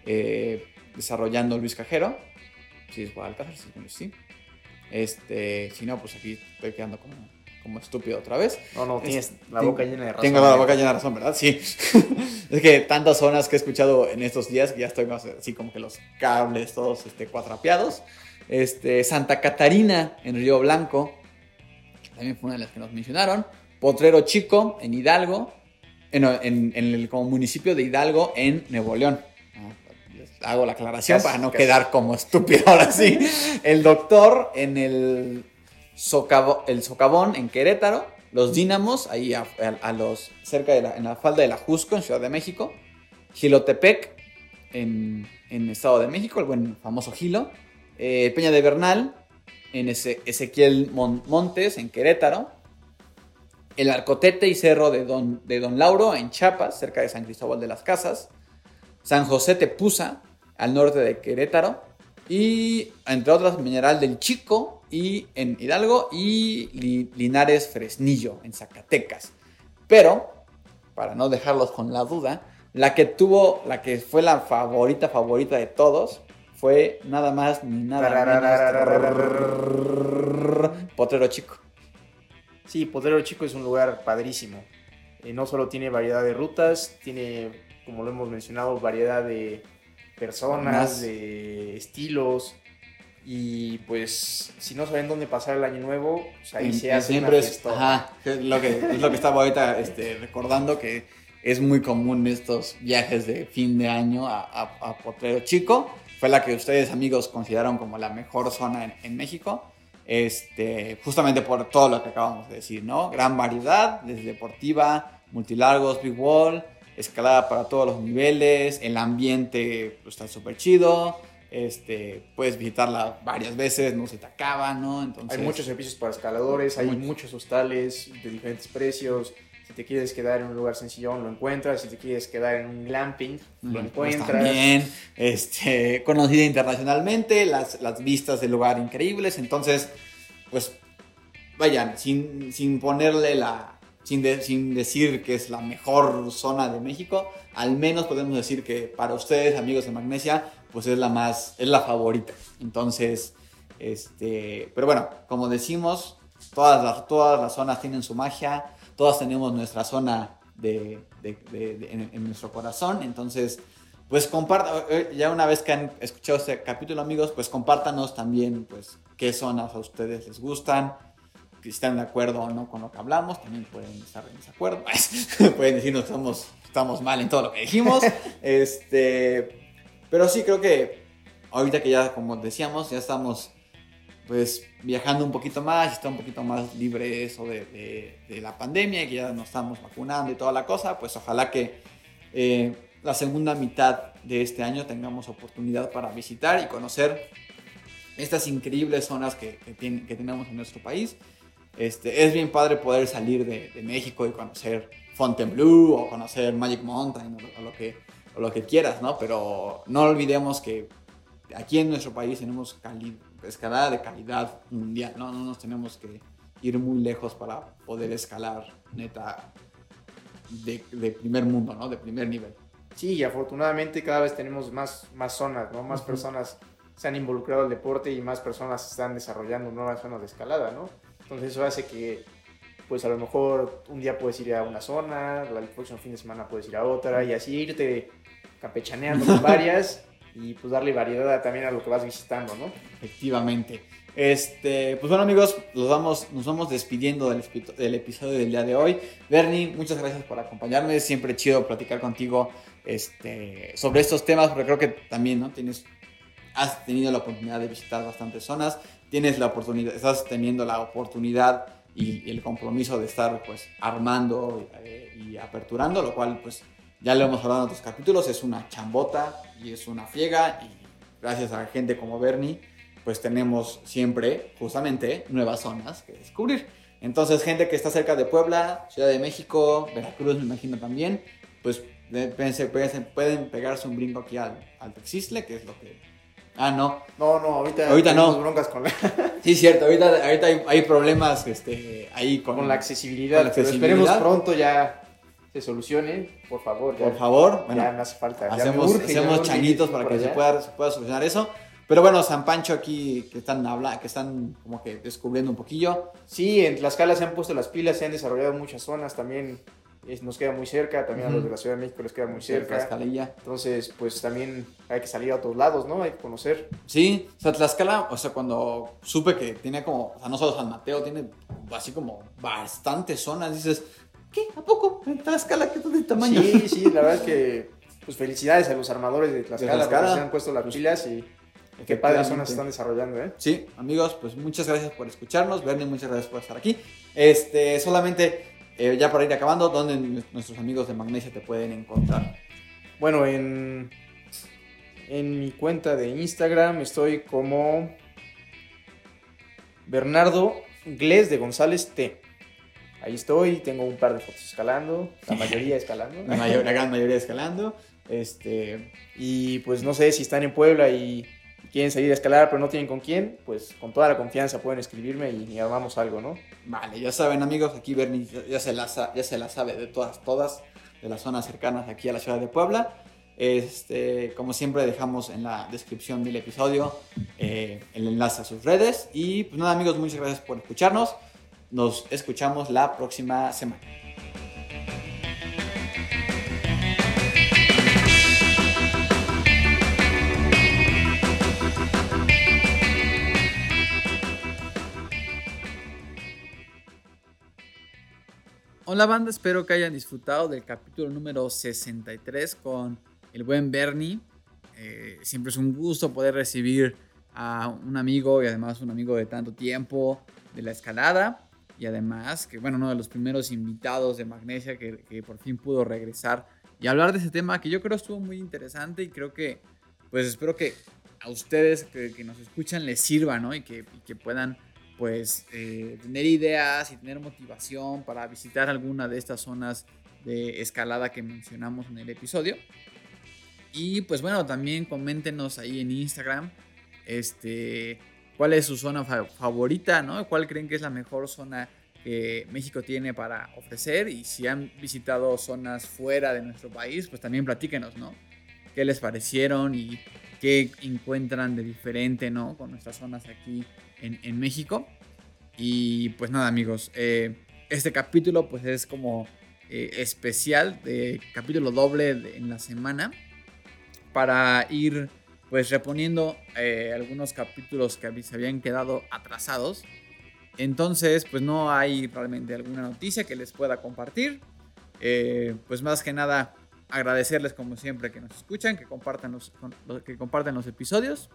eh, desarrollando Luis Cajero. Sí, es Guadalcázar, sí, sí. Este, si no, pues aquí estoy quedando como, como estúpido otra vez. No, no, tienes Es- la ten- boca llena de razón. Tengo la boca llena de razón, ¿verdad? Sí. <laughs> es que tantas zonas que he escuchado en estos días que ya estoy más así como que los cables todos este, cuatrapeados. Este, Santa Catarina en Río Blanco, que también fue una de las que nos mencionaron. Potrero Chico en Hidalgo, en, en- en el como municipio de Hidalgo en Nuevo León. Ah, hago la aclaración Casi, para no casi. quedar como estúpido ahora sí. <laughs> El doctor en el, El Socavón en Querétaro. Los Dínamos, ahí a, los, cerca de la, en la falda de la Jusco, en Ciudad de México. Gilotepec, en, en Estado de México, el buen famoso Gilo. Eh, Peña de Bernal, en ese, Ezequiel Mon- Montes, en Querétaro. El Arcotete y Cerro de Don, de Don Lauro, en Chiapas, cerca de San Cristóbal de las Casas. San José Tepuza, al norte de Querétaro. Y, entre otras, Mineral del Chico y en Hidalgo y Li- Linares Fresnillo, en Zacatecas. Pero, para no dejarlos con la duda, la que tuvo, la que fue la favorita, favorita de todos, fue nada más ni nada menos. Potrero Chico. Sí, Potrero Chico es un lugar padrísimo. Eh, no solo tiene variedad de rutas, tiene, como lo hemos mencionado, variedad de personas, Más. de estilos. Y pues, si no saben dónde pasar el año nuevo, pues ahí se hace siempre es, ajá, es lo que es lo que estaba ahorita este, recordando que es muy común estos viajes de fin de año a, a- a Potrero Chico. Fue la que ustedes amigos consideraron como la mejor zona en, en México. Este justamente por todo lo que acabamos de decir no gran variedad desde deportiva multilargos big wall escalada para todos los niveles el ambiente pues, está súper chido este puedes visitarla varias veces no se te acaba no entonces Hay muchos servicios para escaladores, hay Muchos. muchos hostales de diferentes precios. Si te quieres quedar en un lugar sencillón, lo encuentras. Si te quieres quedar en un glamping, lo Pues encuentras. también, este, <laughs> conocida internacionalmente, las, las vistas del lugar increíbles. Entonces, pues, vayan, sin, sin ponerle la. Sin, de- sin decir que es la mejor zona de México, al menos podemos decir que para ustedes, amigos de Magnesia, pues es la más. es la favorita. Entonces, este. Pero bueno, como decimos, todas las, todas las zonas tienen su magia, todas tenemos nuestra zona de, de- de- de- en, en nuestro corazón, entonces, pues compartan, ya una vez que han escuchado este capítulo, amigos, pues compártanos también, pues, qué zonas a ustedes les gustan, si están de acuerdo o no con lo que hablamos, también pueden estar en desacuerdo, <laughs> pueden decirnos que estamos, estamos mal en todo lo que dijimos, <laughs> este, pero sí creo que ahorita que ya, como decíamos, ya estamos pues viajando un poquito más, está un poquito más libre eso de, la pandemia que ya nos estamos vacunando y toda la cosa, pues ojalá que eh, la segunda mitad de este año tengamos oportunidad para visitar y conocer estas increíbles zonas que, que, tenemos en nuestro país. Este, es bien padre poder salir de, México y conocer Fontainebleau o conocer Magic Mountain o, o lo que, o lo que quieras, ¿no? Pero no olvidemos que aquí en nuestro país tenemos escalada de calidad mundial, ¿no? No nos tenemos que ir muy lejos para poder escalar, neta, de, de primer mundo, ¿no? De primer nivel. Sí, y afortunadamente cada vez tenemos más, más zonas, ¿no? Más Ujú. personas se han involucrado al deporte y más personas están desarrollando nuevas zonas de escalada, ¿no? Entonces eso hace que, pues a lo mejor un día puedes ir a una zona, el próximo fin de semana puedes ir a otra y así irte campechaneando con <laughs> varias y pues darle variedad también a lo que vas visitando, ¿no? Efectivamente. Este, pues bueno amigos, los vamos, nos vamos despidiendo del, episodio del día de hoy. Bernie, muchas gracias por acompañarme. Siempre chido platicar contigo este, sobre estos temas, porque creo que también ¿no? tienes, has tenido la oportunidad de visitar bastantes zonas. Tienes la oportunidad, estás teniendo la oportunidad y, el compromiso de estar pues armando eh, y aperturando, lo cual pues ya lo hemos hablado en otros capítulos, es una chambota y es una friega y gracias a gente como Bernie pues tenemos siempre justamente nuevas zonas que descubrir. Entonces, gente que está cerca de Puebla, Ciudad de México, Veracruz, me imagino también, pues pueden, pueden pegarse un brinco aquí al, al Texisle, que es lo que... Ah, no. No, no, ahorita, Ahorita no. broncas con la, <laughs> Sí, cierto, ahorita, ahorita hay, hay problemas este, ahí con... con la accesibilidad, Con la pero esperemos pronto ya se solucione, por favor. ya- Por favor, bueno, ya me hace falta. hacemos, urge, hacemos changuitos para que se pueda, se pueda solucionar eso. Pero bueno, San Pancho aquí que están habla, que están como que descubriendo un poquillo. Sí, en Tlaxcala se han puesto las pilas, se han desarrollado muchas zonas también. Es- nos queda muy cerca, también a los de la Ciudad de México les queda muy cerca. Tlaxcalilla. Entonces, pues también hay que salir a otros lados, ¿no? Hay que conocer. Sí, o sea, Tlaxcala, o sea, cuando supe que tiene como, o sea, no solo San Mateo, tiene así como bastantes zonas, dices, ¿qué? ¿A poco? ¿En Tlaxcala qué de tamaño? Sí, sí, la verdad es que, pues felicidades a los armadores de Tlaxcala, Tlaxcala. porque se han puesto las pilas y qué padres zonas se están desarrollando, ¿eh? Sí, amigos, pues muchas gracias por escucharnos. Bernie, muchas gracias por estar aquí. Este, solamente, eh, ya para ir acabando, ¿dónde nuestros amigos de Magnesia te pueden encontrar? Bueno, en, en mi cuenta de Instagram estoy como Bernardo Gles de González T. Ahí estoy, tengo un par de fotos escalando, la mayoría <laughs> escalando. La, mayor- la gran mayoría escalando. Este, Y pues no sé si están en Puebla y quieren salir a escalar pero no tienen con quién, pues con toda la confianza pueden escribirme y, y armamos algo, ¿no? vale, ya saben, amigos, aquí Bernie ya, se la, ya se la sabe de todas, todas, de las zonas cercanas aquí a la ciudad de Puebla. Este, como siempre, dejamos en la descripción del episodio eh, el enlace a sus redes. Y pues nada, amigos, muchas gracias por escucharnos. Nos escuchamos la próxima semana. Hola banda, espero que hayan disfrutado del capítulo número 63 con el buen Bernie. Eh, siempre es un gusto poder recibir a un amigo y además un amigo de tanto tiempo de la escalada. Y además que, bueno, uno de los primeros invitados de Magnesia que, por fin pudo regresar y hablar de ese tema que yo creo estuvo muy interesante y creo que, pues espero que a ustedes que, nos escuchan les sirva, ¿no? Y que puedan pues eh, tener ideas y tener motivación para visitar alguna de estas zonas de escalada que mencionamos en el episodio. Y pues bueno, también coméntenos ahí en Instagram este, cuál es su zona fa- favorita, ¿no? ¿Cuál creen que es la mejor zona que México tiene para ofrecer? Y si han visitado zonas fuera de nuestro país, pues también platíquenos, ¿no? ¿Qué les parecieron y qué encuentran de diferente, ¿no? Con nuestras zonas aquí en, en México. Y pues nada, amigos, eh, este capítulo pues es como eh, especial, de capítulo doble de- en la semana, para ir pues reponiendo eh, algunos capítulos que se habían quedado atrasados. Entonces, pues no hay realmente alguna noticia que les pueda compartir. Eh, pues más que nada agradecerles como siempre que nos escuchan, que compartan los, que compartan los episodios.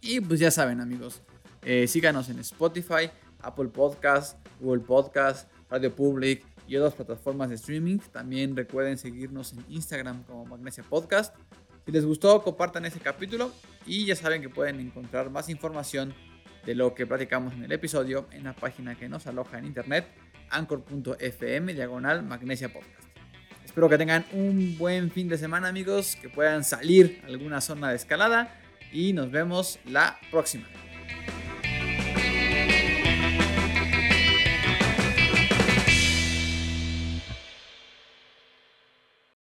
Y pues ya saben amigos, eh, síganos en Spotify, Apple Podcast, Google Podcast, Radio Public y otras plataformas de streaming. También recuerden seguirnos en Instagram como Magnesia Podcast. Si les gustó, compartan este capítulo y ya saben que pueden encontrar más información de lo que platicamos en el episodio en la página que nos aloja en internet, anchor.fm diagonal Magnesia Podcast. Espero que tengan un buen fin de semana amigos, que puedan salir a alguna zona de escalada y nos vemos la próxima.